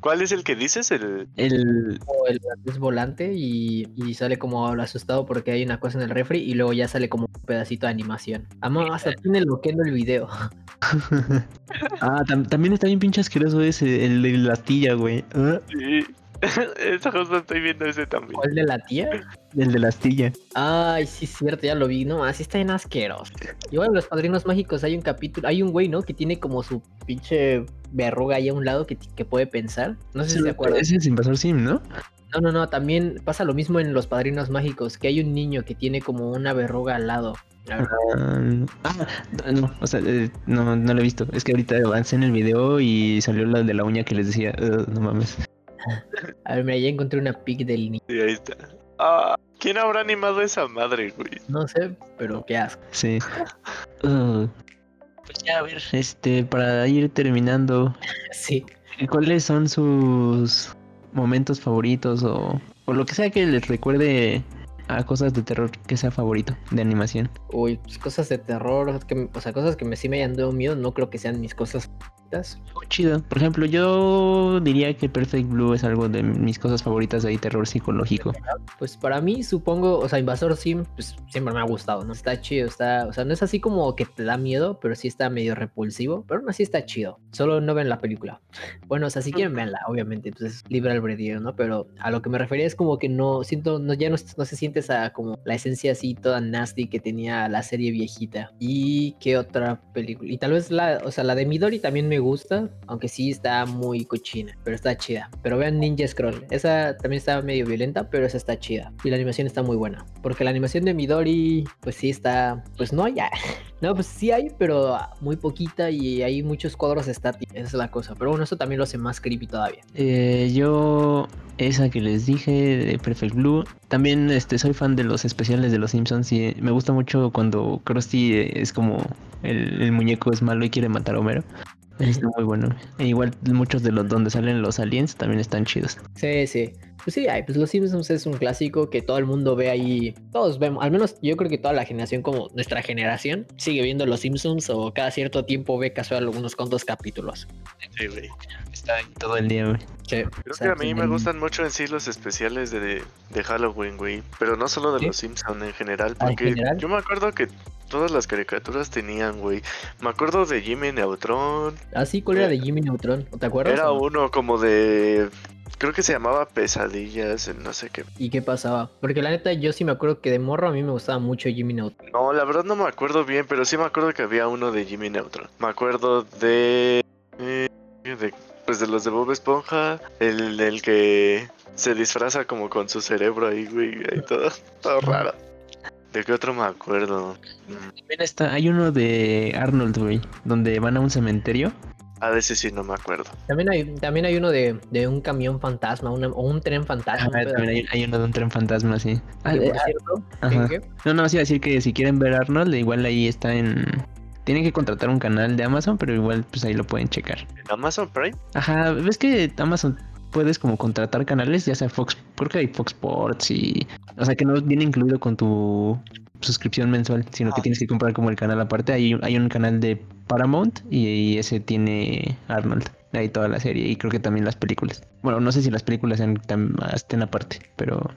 ¿Cuál es el que dices? El... El, O el es volante y, y sale como asustado porque hay una cosa en el refri y luego ya sale como un pedacito de animación. Amá, hasta tiene loquendo el video. ah, tam- también está bien pinche asqueroso ese, el de la astilla, güey. Ah, Sí. Esa cosa estoy viendo ese también. ¿Cuál de la tía? el de la astilla. Ay, sí, es cierto, ya lo vi. No, así está en asqueroso. Igual en Los Padrinos Mágicos hay un capítulo, hay un güey, ¿no? Que tiene como su pinche verruga ahí a un lado que, que puede pensar. No sé si se acuerdan. Ese es Invasor Sim, ¿no? No, no, no, también pasa lo mismo en Los Padrinos Mágicos, que hay un niño que tiene como una verruga al lado. Ah, ah, no, o sea, eh, no, no lo he visto. Es que ahorita avancé en el video y salió la de la uña que les decía, "Ugh, no mames. A ver, mira, ya encontré una pic del niño. Sí, ahí está. Ah, ¿Quién habrá animado esa madre, güey? No sé, pero qué asco. Sí. Ugh. Pues ya, a ver, este, para ir terminando, Sí. ¿cuáles son sus momentos favoritos o, o lo que sea que les recuerde a cosas de terror que sea favorito de animación? Uy, pues cosas de terror, que, o sea, cosas que me, sí me hayan dado miedo, no creo que sean mis cosas favoritas. Algo chido. Por ejemplo, yo diría que Perfect Blue es algo de mis cosas favoritas de ahí, terror psicológico. Pues para mí, supongo, o sea, Invasor Sim, pues siempre me ha gustado, ¿no? Está chido, está, o sea, no es así como que te da miedo, pero sí está medio repulsivo, pero aún así está chido. Solo no ven la película. Bueno, o sea, si quieren verla, obviamente, pues es libre albedrío, ¿no? Pero a lo que me refería es como que no, siento, no, ya no, no se siente esa, como la esencia así toda nasty que tenía la serie viejita. ¿Y qué otra película? Y tal vez la, o sea, la de Midori también me gusta, aunque sí está muy cochina, pero está chida. Pero vean Ninja Scroll, esa también está medio violenta, pero esa está chida. Y la animación está muy buena, porque la animación de Midori, pues sí está, pues no ya. No, pues sí hay, pero muy poquita y hay muchos cuadros estáticos. Es la cosa. Pero bueno, eso también lo hace más creepy todavía. Eh, yo, esa que les dije de Perfect Blue, también este, soy fan de los especiales de los Simpsons y me gusta mucho cuando Krusty eh, es como el, el muñeco es malo y quiere matar a Homero. Está muy bueno. E igual muchos de los donde salen los aliens también están chidos. Sí, sí. Pues sí, ay, pues Los Simpsons es un clásico que todo el mundo ve ahí. Todos vemos, al menos yo creo que toda la generación, como nuestra generación, sigue viendo Los Simpsons o cada cierto tiempo ve casual algunos cuantos capítulos. Sí, güey. Está ahí todo el día, güey. Sí. Creo que a mí me gustan mucho en sí los especiales de, de Halloween, güey. Pero no solo de ¿Sí? los Simpsons en general. Ah, ¿en Porque general? yo me acuerdo que todas las caricaturas tenían, güey. Me acuerdo de Jimmy Neutron. Ah, sí, ¿cuál era de Jimmy Neutron? ¿Te acuerdas? Era o uno como de. Creo que se llamaba Pesadillas, en no sé qué. ¿Y qué pasaba? Porque la neta, yo sí me acuerdo que de morro a mí me gustaba mucho Jimmy Neutron. No, la verdad no me acuerdo bien, pero sí me acuerdo que había uno de Jimmy Neutron. Me acuerdo de. eh, de pues de los de Bob Esponja. El, el que se disfraza como con su cerebro ahí, güey. Ahí todo, todo raro. ¿De qué otro me acuerdo? Mm, También está, hay uno de Arnold, güey, donde van a un cementerio. A veces sí no me acuerdo. También hay, también hay uno de, de un camión fantasma una- o un tren fantasma. Ah, también hay, hay uno de un tren fantasma, sí. Ah, Que, eh, por cierto, ajá. ¿qué? No, no, sí, iba a decir que si quieren ver Arnold, igual ahí está en... Tienen que contratar un canal de Amazon, pero igual pues ahí lo pueden checar. ¿En Amazon Prime? Ajá, ves que Amazon puedes como contratar canales, ya sea Fox, creo que hay Fox Sports y... O sea, que no viene incluido con tu suscripción mensual, sino que Ah. tienes que comprar como el canal aparte. Hay, hay un canal de Paramount y, ese tiene Arnold. Ahí toda la serie y creo que también las películas. Bueno, no sé si las películas sean, tam- estén aparte, pero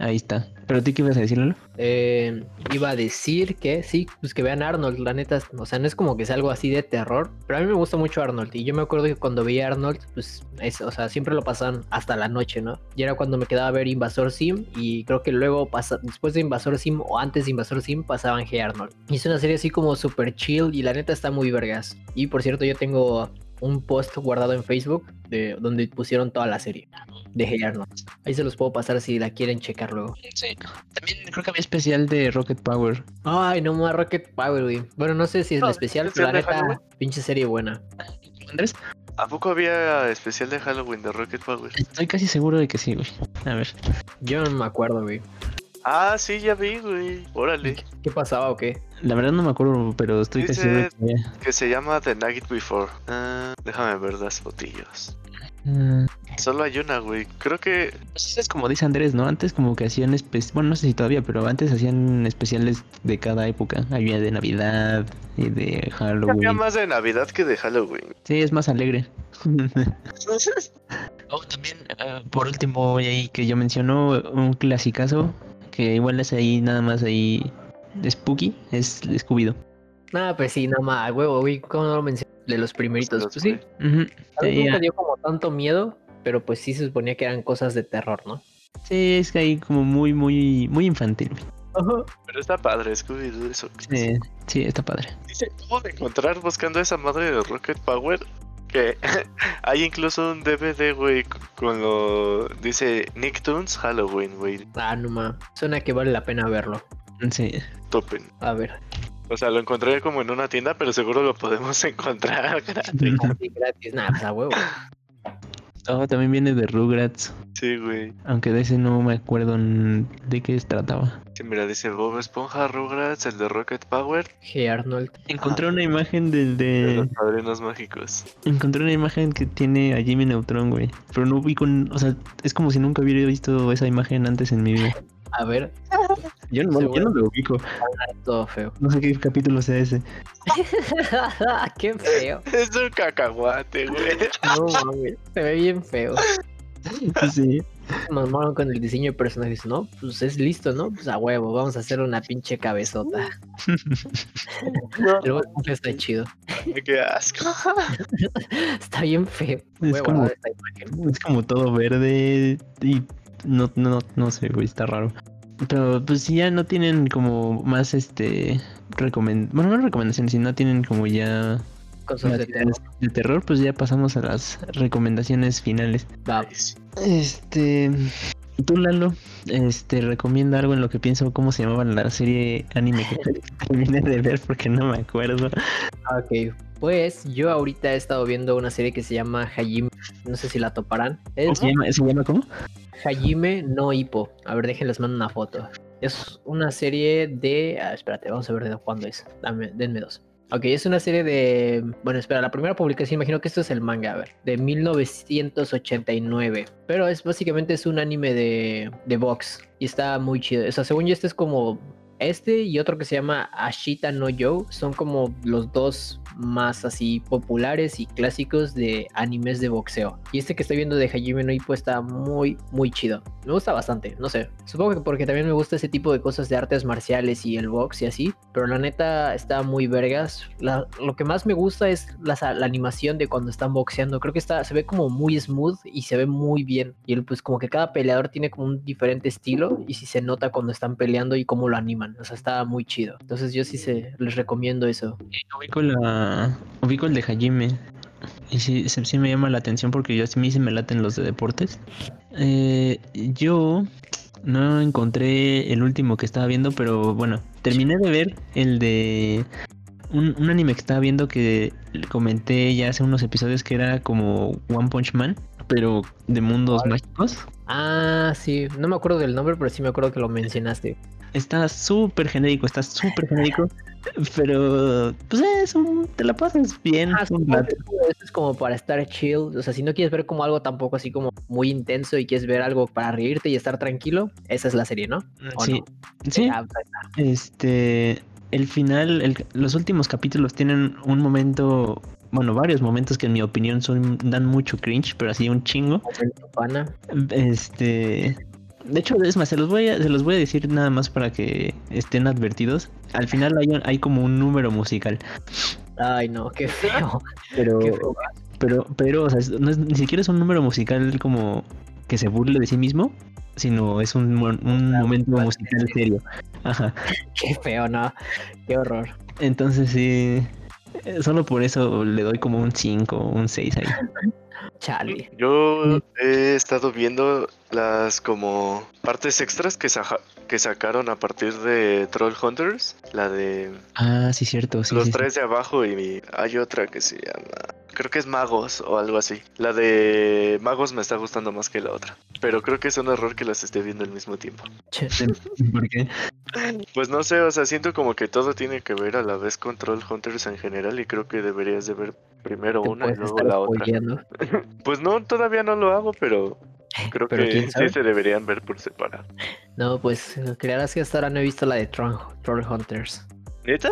ahí está. ¿Pero tú qué ibas a decirlo? Eh, iba a decir que sí, pues que vean Arnold, la neta, o sea, no es como que sea algo así de terror, pero a mí me gusta mucho Arnold y yo me acuerdo que cuando veía Arnold, pues, es, o sea, siempre lo pasaban hasta la noche, ¿no? Y era cuando me quedaba a ver Invasor Sim y creo que luego, pasa, después de Invasor Sim o antes de Invasor Sim, pasaban Hey Arnold. Y es una serie así como super chill y la neta está muy vergas. Y por cierto, yo tengo un post guardado en Facebook de donde pusieron toda la serie de Hey Arnold. Ahí se los puedo pasar si la quieren checar luego. Sí. También creo que había especial de Rocket Power. Ay, no más Rocket Power, güey. Bueno, no sé si es No, el especial, pero la neta, pinche serie buena. Andrés, ¿A poco había especial de Halloween de Rocket Power? estoy casi seguro de que sí, güey. A ver. Yo no me acuerdo, güey. Ah, sí, ya vi, güey. Órale. ¿Qué pasaba o qué? La verdad no me acuerdo, pero estoy casi Dice- seguro que había. Que se llama The Night Before. Ah, déjame ver las fotillos. Ah, Solo hay una, güey. Creo que pues es como dice Andrés, ¿no? Antes como que hacían especiales, bueno, no sé si todavía, pero antes hacían especiales de cada época. Había de Navidad y de había Halloween. más de Navidad que de Halloween. Sí, es más alegre. oh, también, ah, por último, ahí que yo menciono un clasicazo, que igual es ahí nada más ahí de Spooky, es Scooby-Doo. Nada, pues sí, nada más, huevo, güey. ¿Cómo no lo mencioné? De los primeritos. Pues sí, a mí Sí, nunca ah, dio como tanto miedo, pero pues sí se suponía que eran cosas de terror, ¿no? sí, es que ahí como muy, muy, muy infantil. Pero está padre, Scooby-Doo, eso. Sí, sí, está padre. Dice, ¿cómo de encontrar buscando esa madre de Rocket Power? Que hay incluso un DVD, güey, con lo... Dice Nicktoons Halloween, güey. Ah, no ma. Suena que vale la pena verlo. Sí. Topen. A ver. O sea, lo encontré como en una tienda, pero seguro lo podemos encontrar gratis. Sí, gratis. Nada, pues huevo. Oh, también viene de Rugrats, Sí, güey. aunque de ese no me acuerdo de qué se trataba. Sí, mira, dice Bob Esponja, Rugrats, el de Rocket Power, Hey Arnold. Encontré una imagen del de de... los padrinos mágicos. Encontré una imagen que tiene a Jimmy Neutron, güey. Pero no vi con... O sea, es como si nunca hubiera visto esa imagen antes en mi vida. A ver, Yo no, yo no lo ubico. todo feo. No sé qué capítulo sea ese. Qué feo. Es un cacahuate, güey. No mames. Se ve bien feo. Sí. Mamaron con el diseño de personajes, ¿no? Pues es listo, ¿no? Pues a huevo, vamos a hacer una pinche cabezota. El Esponja está chido. Qué asco. Está bien feo. Es Voy a como- guardar esta imagen. Es como todo verde y no, no, no sé, güey, está raro. Pero pues si ya no tienen como más este recomend bueno no recomendaciones, sino tienen como ya Cosas de terror. de terror, pues ya pasamos a las recomendaciones finales. Va, Este tú Lalo, este recomienda algo en lo que pienso cómo se llamaba la serie anime que terminé de ver porque no me acuerdo. Ok, pues yo ahorita he estado viendo una serie que se llama Hajime, no sé si la toparán. Es ¿Se llama, ¿Se llama cómo? Hajime no Hippo. A ver, déjenles mando una foto. Es una serie de... ah, espérate, vamos a ver de cuándo es. Dame, denme dos. Ok, es una serie de... Bueno, espera, la primera publicación, imagino que esto es el manga, a ver, de 1989. Pero es básicamente es un anime de, de box. Y está muy chido. O sea, según yo, este es como... Este y otro que se llama Ashita no Yo son como los dos más así populares y clásicos de animes de boxeo. Y este que estoy viendo de Hajime no Ippo está muy, muy chido. Me gusta bastante, no sé. Supongo que porque también me gusta ese tipo de cosas de artes marciales y el box y así. Pero la neta está muy vergas. Lo que más me gusta es la, animación de cuando están boxeando. Creo que está, se ve como muy smooth y se ve muy bien. Y pues como que cada peleador tiene como un diferente estilo. Y si se nota cuando están peleando y cómo lo animan. O sea, está muy chido. Entonces yo sí se, les recomiendo eso. Ubico la. Ubico el de Hajime. Y sí, sí, sí me llama la atención porque yo a mí sí me laten los de deportes. Eh, yo no encontré el último que estaba viendo, pero bueno, terminé de ver el de un, un anime que estaba viendo que comenté ya hace unos episodios que era como One Punch Man, pero de mundos mágicos. Ah, sí. No me acuerdo del nombre, pero sí me acuerdo que lo mencionaste. Está súper genérico, está súper genérico, pero pues es un, te la pasas bien. Ah, un rato. Eso es como para estar chill. O sea, si no quieres ver como algo tampoco así como muy intenso y quieres ver algo para reírte y estar tranquilo, esa es la serie, ¿no? ¿O Sí, no? sí, Ah, pues, este, el final, el- los últimos capítulos tienen un momento, bueno, varios momentos que en mi opinión son, dan mucho cringe, pero así un chingo. Este, De hecho, es más, se los voy a, se los voy a decir nada más para que estén advertidos. Al final hay, hay como un número musical. Ay, no, qué feo. Pero, Qué feo. pero, pero, o sea, no es- ni siquiera es un número musical como que se burle de sí mismo, sino es un, un momento musical serio. Ajá. Qué feo, no. Qué horror. Entonces sí, eh, solo por eso le doy como un 5, un 6 ahí. Chale. Yo he estado viendo las como partes extras que, saja- que sacaron a partir de Troll Hunters. La de Ah, sí, cierto. Sí, los sí, sí. tres de abajo y hay otra que se llama... Creo que es Magos o algo así. La de Magos me está gustando más que la otra. Pero creo que es un error que las esté viendo al mismo tiempo. ¿Por qué? Pues no sé, o sea, siento como que todo tiene que ver a la vez con Troll Hunters en general y creo que deberías de ver primero una y luego la otra. Pues no, todavía no lo hago, pero creo Pero que sí se deberían ver por separado. No, pues creerás que hasta ahora no he visto la de Troll, Troll Hunters. ¿Neta?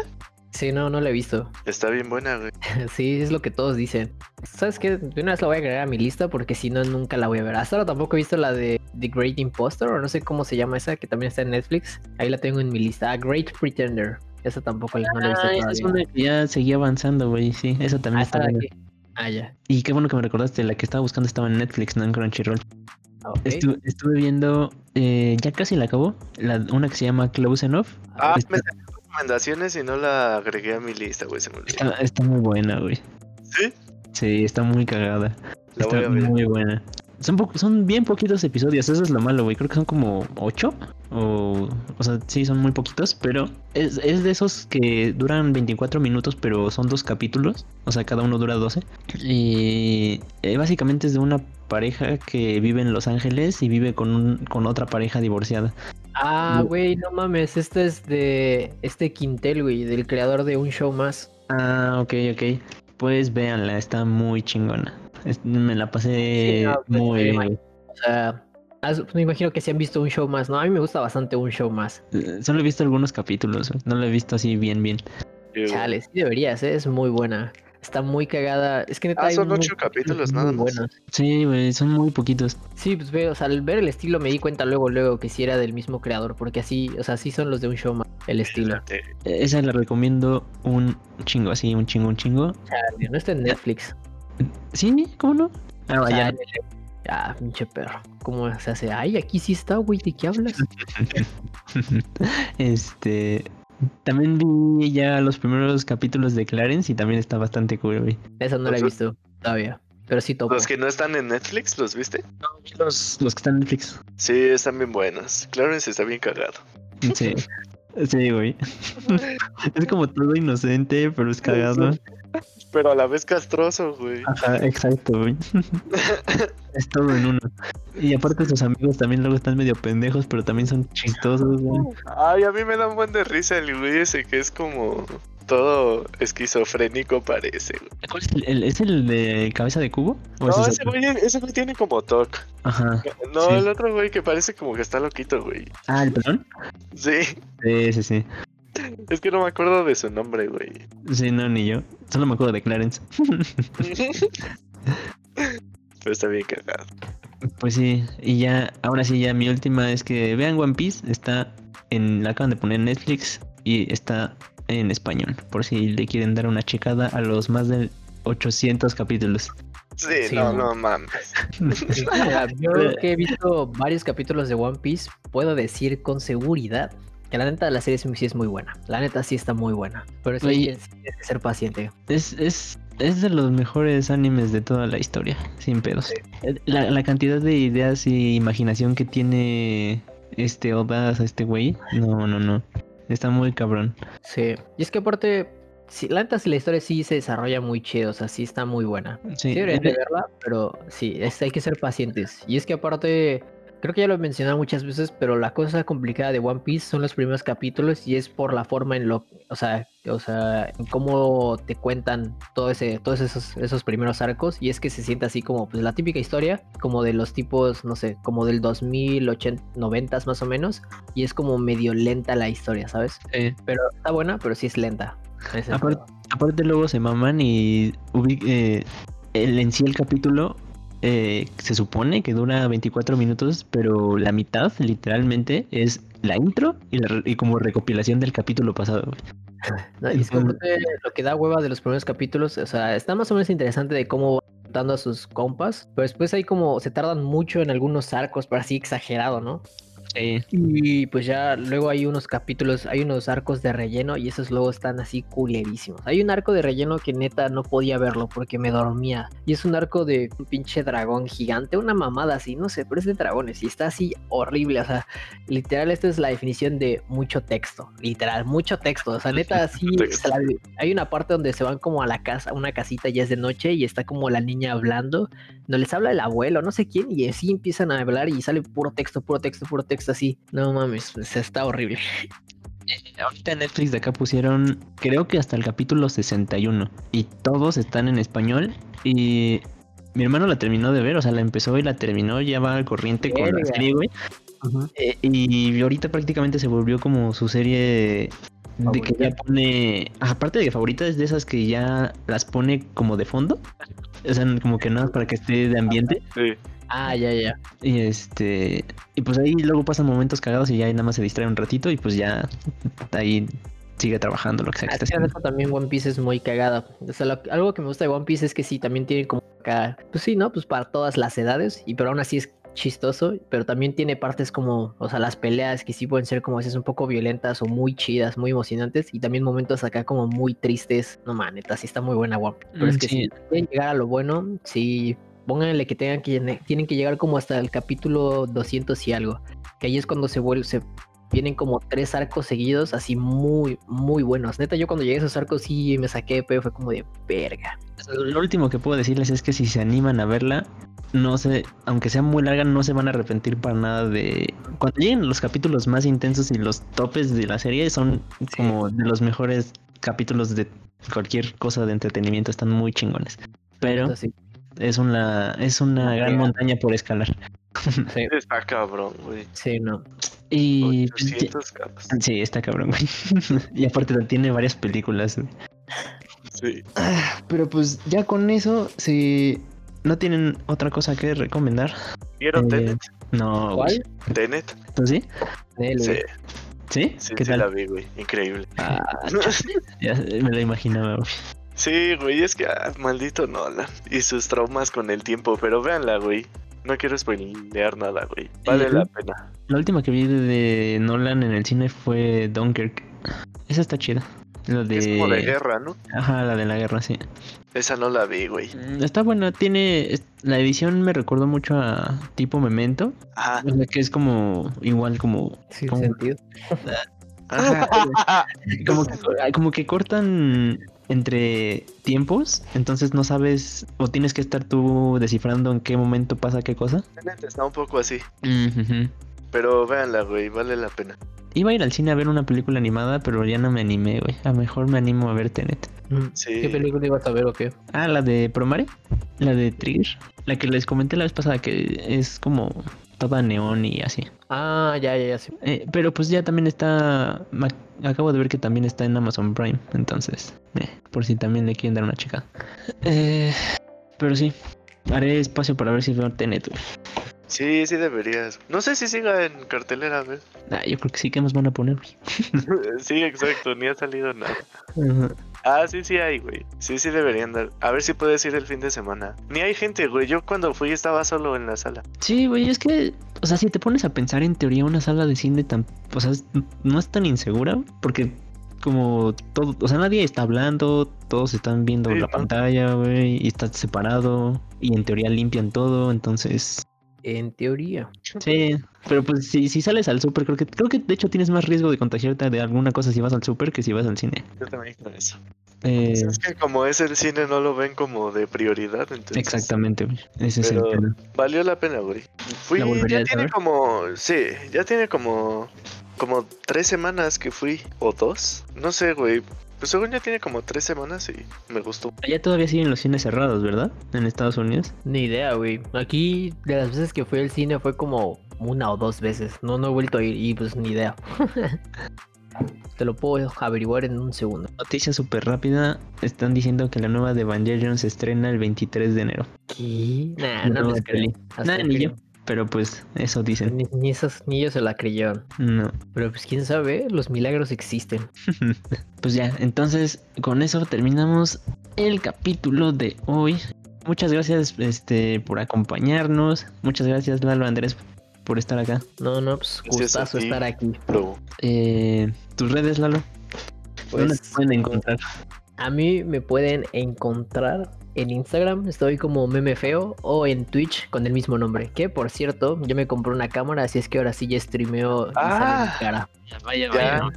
Sí, no, no la he visto. Está bien buena, güey. Sí, es lo que todos dicen. ¿Sabes qué? De una vez la voy a agregar a mi lista porque si no, nunca la voy a ver. Hasta ahora tampoco he visto la de The Great Imposter o no sé cómo se llama esa, que también está en Netflix. Ahí la tengo en mi lista. Ah, Great Pretender. Esa tampoco la- no la he visto Ah, esa es todavía. una que ya seguía avanzando, güey. Sí, esa también Ah, está aquí. Ah, ya. Y qué bueno que me recordaste, la que estaba buscando estaba en Netflix, no en Crunchyroll. Estu- estuve viendo, eh, ya casi la acabó, la, una que se llama Close Enough. Ah, Está- me salió recomendaciones y no la agregué a mi lista, güey, se me olvidó. Está, está muy buena, güey. ¿Sí? Sí, está muy cagada. La voy está a ver. muy buena. Son, po- son bien poquitos episodios, eso es lo malo, güey. Creo que son como ocho. O, o sea, sí, son muy poquitos, pero es, es de esos que duran 24 minutos, pero son dos capítulos. O sea, cada uno dura 12. Y eh, básicamente es de una pareja que vive en Los Ángeles y vive con, un- con otra pareja divorciada. Ah, güey, no mames. Este es de este Quintel, güey, del creador de un show más. Ah, ok, ok. Pues véanla, está muy chingona. Es- me la pasé Sí, no, pues, muy me. O sea, has- me imagino que si han visto un show más, ¿no? A mí me gusta bastante un show más. Eh, Solo he visto algunos capítulos, güey. no lo he visto así bien, bien. Chale, sí deberías, ¿eh? es muy buena. Está muy cagada. Es que neta Ah, son ocho capítulos nada más. buenos. Sí, güey, son muy poquitos. Sí, pues veo, o sea, al ver el estilo me di cuenta luego, luego que sí era del mismo creador, porque así, o sea, sí son los de un show más, el estilo. Eh, Esa la recomiendo un chingo, así, un chingo, un chingo. Chale, no está en Netflix. Sí, ¿cómo no? Ah. Chale. Ah, pinche perro. ¿Cómo se hace? Ay, aquí sí está, güey, ¿de qué hablas? este. También vi ya los primeros capítulos de Clarence y también está bastante cool, güey. Esa no la he visto todavía, pero sí topo. Los que no están en Netflix, ¿los viste? Los, los que están en Netflix. Sí, están bien buenos. Clarence está bien cagado. Sí. Sí, güey. es como todo inocente, pero es cagado. Pero a la vez castroso, güey. Ajá, exacto, güey. es todo en uno. Y aparte sus amigos también luego están medio pendejos, pero también son chistosos, güey. Ay, a mí me da un buen de risa el güey ese que es como todo esquizofrénico parece. ¿Cuál es el, el- ¿Es el de cabeza de cubo? ¿O No, ese es ese otro? güey, ese güey tiene como TOC. Ajá. No, Sí. el otro güey que parece como que está loquito, güey. Ah, ¿el pelón? Sí, Sí, sí, sí. es que no me acuerdo de su nombre, güey. Sí, no, ni yo. Solo me acuerdo de Clarence. Pero está bien cagado. Pues sí, y ya, ahora sí, ya mi última es que vean One Piece. Está en, la acaban de poner en Netflix y está en español. Por si le quieren dar una checada a los más de 800 capítulos. Sí, Sí, no, ¿no? no mames. Yo que he visto varios capítulos de One Piece, puedo decir con seguridad que la neta la serie sí es muy buena. La neta sí está muy buena. Pero eso sí hay que ser paciente. Es, es, es de los mejores animes de toda la historia, sin pedos. La, la cantidad de ideas y imaginación que tiene este Oda, este güey, no, no, no. Está muy cabrón. Sí. Y es que aparte, sí, la neta sí la historia sí se desarrolla muy chido, o sea, sí está muy buena. Sí, Sí, deberían de verla, pero sí, es- hay que ser pacientes. Y es que aparte, creo que ya lo he mencionado muchas veces, pero la cosa complicada de One Piece son los primeros capítulos y es por la forma en lo, o sea, o sea, en cómo te cuentan todo ese, todos esos, esos primeros arcos. Y es que se siente así como pues la típica historia, como de los tipos, no sé, como del 2000, 80, 90 más o menos. Y es como medio lenta la historia, ¿sabes? sí. Pero está buena, pero sí es lenta. El Aparte, luego se maman y eh, el, en sí el capítulo eh, se supone que dura 24 minutos, pero la mitad literalmente es la intro y, la, y como recopilación del capítulo pasado. No, y es que aparte lo que da hueva de los primeros capítulos, o sea, está más o menos interesante de cómo va dando a sus compas, pero después hay como se tardan mucho en algunos arcos, pero así exagerado, ¿no? Sí. Y pues ya luego hay unos capítulos, hay unos arcos de relleno y esos luego están así culerísimos. Hay un arco de relleno que neta no podía verlo porque me dormía. Y es un arco de un pinche dragón gigante, una mamada así, no sé, pero es de dragones y está así horrible. O sea, literal, esta es la definición de mucho texto. Literal, mucho texto. O sea, neta, así. La- hay una parte donde se van como a la casa, a una casita y es de noche y está como la niña hablando. No les habla el abuelo, no sé quién, y así empiezan a hablar y sale puro texto, puro texto, puro texto así. No mames, pues, está horrible. Eh, Ahorita en Netflix de acá pusieron, creo que hasta el capítulo 61. Y todos están en español. Y mi hermano la terminó de ver, o sea, la empezó y la terminó, ya va al corriente con la serie, güey. Eh, y ahorita prácticamente se volvió como su serie de que ya pone, aparte de favorita, es de esas que ya las pone como de fondo. O sea, como que nada más para que esté de ambiente. Sí. Ah, ya, ya. Y este, y pues ahí luego pasan momentos cagados y ya nada más se distrae un ratito y pues ya ahí sigue trabajando lo que sea que Ah, esté también One Piece es muy cagada. O sea, lo- algo que me gusta de One Piece es que sí, también tiene como acá, pues sí, ¿no? Pues para todas las edades, y pero aún así es chistoso, pero también tiene partes como, o sea, las peleas que sí pueden ser como veces un poco violentas o muy chidas, muy emocionantes, y también momentos acá como muy tristes. No man, neta, sí está muy buena One Piece. Pero Mm, es que sí. si quieren llegar a lo bueno, sí, pónganle que tengan que tienen que llegar como hasta el capítulo 200 y algo, que ahí es cuando se vuelve, se vienen como tres arcos seguidos, así muy, muy buenos. Neta, yo cuando llegué a esos arcos sí me saqué, pero fue como de verga. Lo último que puedo decirles es que si se animan a verla, no sé, aunque sea muy larga, no se van a arrepentir para nada de... Cuando lleguen los capítulos más intensos y los topes de la serie son como de los mejores capítulos de cualquier cosa de entretenimiento, están muy chingones. Pero es una, es una gran montaña por escalar. sí, Está cabrón, güey. sí, no. Y ya- 800 capas. sí, está cabrón, güey. y aparte tiene varias películas. güey. Sí. Ah, Pero pues ya con eso, si no tienen otra cosa que recomendar. ¿Vieron Eh, Tenet? No, ¿Cuál? ¿Tenet? ¿Tú sí? Sí, güey. ¿Sí? sí, ¿Qué sí tal? la vi, güey. Increíble. Ah, ya me lo imaginaba, güey. Sí, güey, es que ah, maldito Nolan. Y sus traumas con el tiempo, pero véanla, güey. No quiero spoilear nada, güey. Vale Eh, la pena. La última que vi de, de Nolan en el cine fue Dunkirk. Esa está chida. La de... Es como de guerra, ¿no? Ajá, la de la guerra, sí. Esa no la vi, güey. Mm, Está buena, tiene... La edición me recordó mucho a tipo Memento. Ajá. O sea, que es como... Igual como... Sin como- sentido. Ajá, como, que, como que cortan entre tiempos, entonces no sabes o tienes que estar tú descifrando en qué momento pasa qué cosa. Tenet está un poco así. Pero véanla, güey. Vale la pena. Iba a ir al cine a ver una película animada, pero ya no me animé, güey. A lo mejor me animo a ver Tenet. Mm. Sí. ¿Qué película ibas a ver o qué? Ah, la de Promare, la de Trigger, la que les comenté la vez pasada que es como toda neón y así. Ah, ya, ya, ya, sí. Eh, pero pues ya también está, acabo de ver que también está en Amazon Prime, entonces, eh, por si también le quieren dar una chica. Eh, pero sí, haré espacio para ver si veo Tenet. Sí, sí deberías. No sé si siga en cartelera, güey. Ah, yo creo que sí que nos van a poner. sí, exacto. Ni ha salido nada. Ajá. Ah, sí, sí hay, güey. Sí, sí deberían dar. A ver si puedes ir el fin de semana. Ni hay gente, güey. Yo cuando fui estaba solo en la sala. Sí, güey, es que, o sea, si te pones a pensar en teoría una sala de cine tan, o sea, no es tan insegura, porque como todo, o sea, nadie está hablando, todos están viendo Sí, la ¿no? pantalla, güey, y está separado, y en teoría limpian todo, entonces, En teoría. sí, pero pues si, si sales al súper, creo que, creo que de hecho tienes más riesgo de contagiarte de alguna cosa si vas al súper que si vas al cine. Yo también con eso. Eh, es que como es el cine, no lo ven como de prioridad. Entonces, exactamente, güey, ese es el tema. Valió la pena, güey. Fui, ¿La ya tiene como, sí, ya tiene como, como tres semanas que fui, o dos, no sé, güey. Pues según ya tiene como tres semanas y me gustó. Allá todavía siguen los cines cerrados, ¿verdad? En Estados Unidos. Ni idea, güey. Aquí, de las veces que fui al cine, fue como una o dos veces. No, no he vuelto a ir y pues ni idea. Te lo puedo averiguar en un segundo. Noticia súper rápida. Están diciendo que la nueva de Evangelion se estrena el 23 de enero. ¿Qué? Nah, no, No, les creo. Hasta Nah, ni creo. yo. Pero pues eso dicen. Ni, ni esos ni ellos se la creyeron. No. Pero pues quién sabe, los milagros existen. Pues ya, entonces con eso terminamos el capítulo de hoy. Muchas gracias este, por acompañarnos. Muchas gracias Lalo Andrés por estar acá. No, no, pues gustazo estar aquí. Bro. Eh, ¿Tus redes, Lalo? ¿Dónde Pues, te pueden encontrar? A mí me pueden encontrar en Instagram, estoy como meme feo, o en Twitch con el mismo nombre. Que por cierto, yo me compré una cámara, así es que ahora sí ya streameo y sale Ah. mi cara. Vaya, Ya. ok.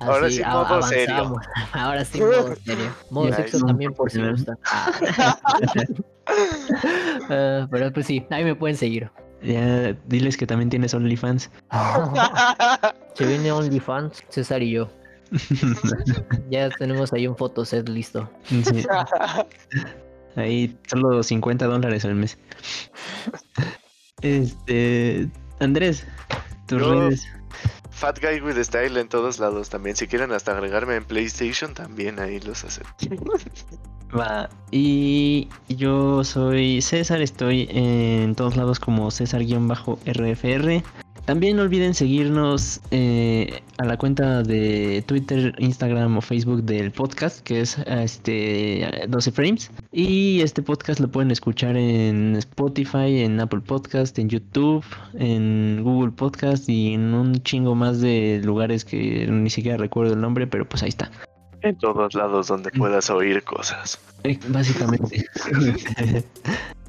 Ahora sí, a- modo serio. avanzamos. Ahora sí, modo serio. Modo sexo también por si gusta. Ah, pero pues sí, ahí me pueden seguir. Ya, diles que también tienes OnlyFans. Se viene OnlyFans, César y yo. Ya tenemos ahí un fotoset listo. Sí. Ahí solo 50 dólares al mes. Este. Andrés, tus Yo- redes. Fat Guy with Style en todos lados también. Si quieren hasta agregarme en PlayStation, también ahí los acepto. Va. Y yo soy César, estoy en todos lados como César-RFR. También no olviden seguirnos eh, a la cuenta de Twitter, Instagram o Facebook del podcast, que es este 12 Frames. Y este podcast lo pueden escuchar en Spotify, en Apple Podcast, en YouTube, en Google Podcast y en un chingo más de lugares que ni siquiera recuerdo el nombre, pero pues ahí está. En todos lados donde puedas oír cosas. Eh, Básicamente.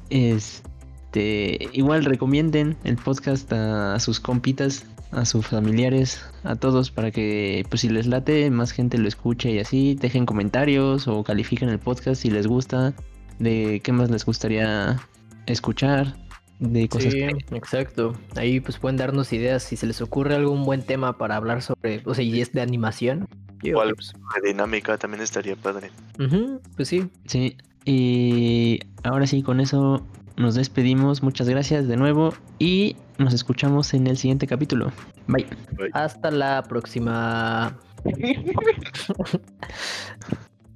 este, igual recomienden el podcast a sus compitas, a sus familiares, a todos para que pues si les late más gente lo escuche y así dejen comentarios o califiquen el podcast si les gusta, de qué más les gustaría escuchar, de cosas Sí, que- exacto. Ahí pues pueden darnos ideas si se les ocurre algún buen tema para hablar sobre, o sea, y es de animación. Algo pues, de dinámica también estaría padre. ujú, pues sí. Sí, y ahora sí, con eso nos despedimos. Muchas gracias de nuevo y nos escuchamos en el siguiente capítulo. Bye. Hasta la próxima.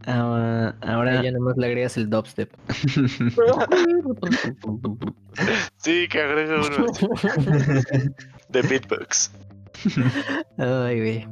Ah, ahora, Ya nomás le agregas el dubstep. Sí, que agrega uno de beatbox. Ay, güey.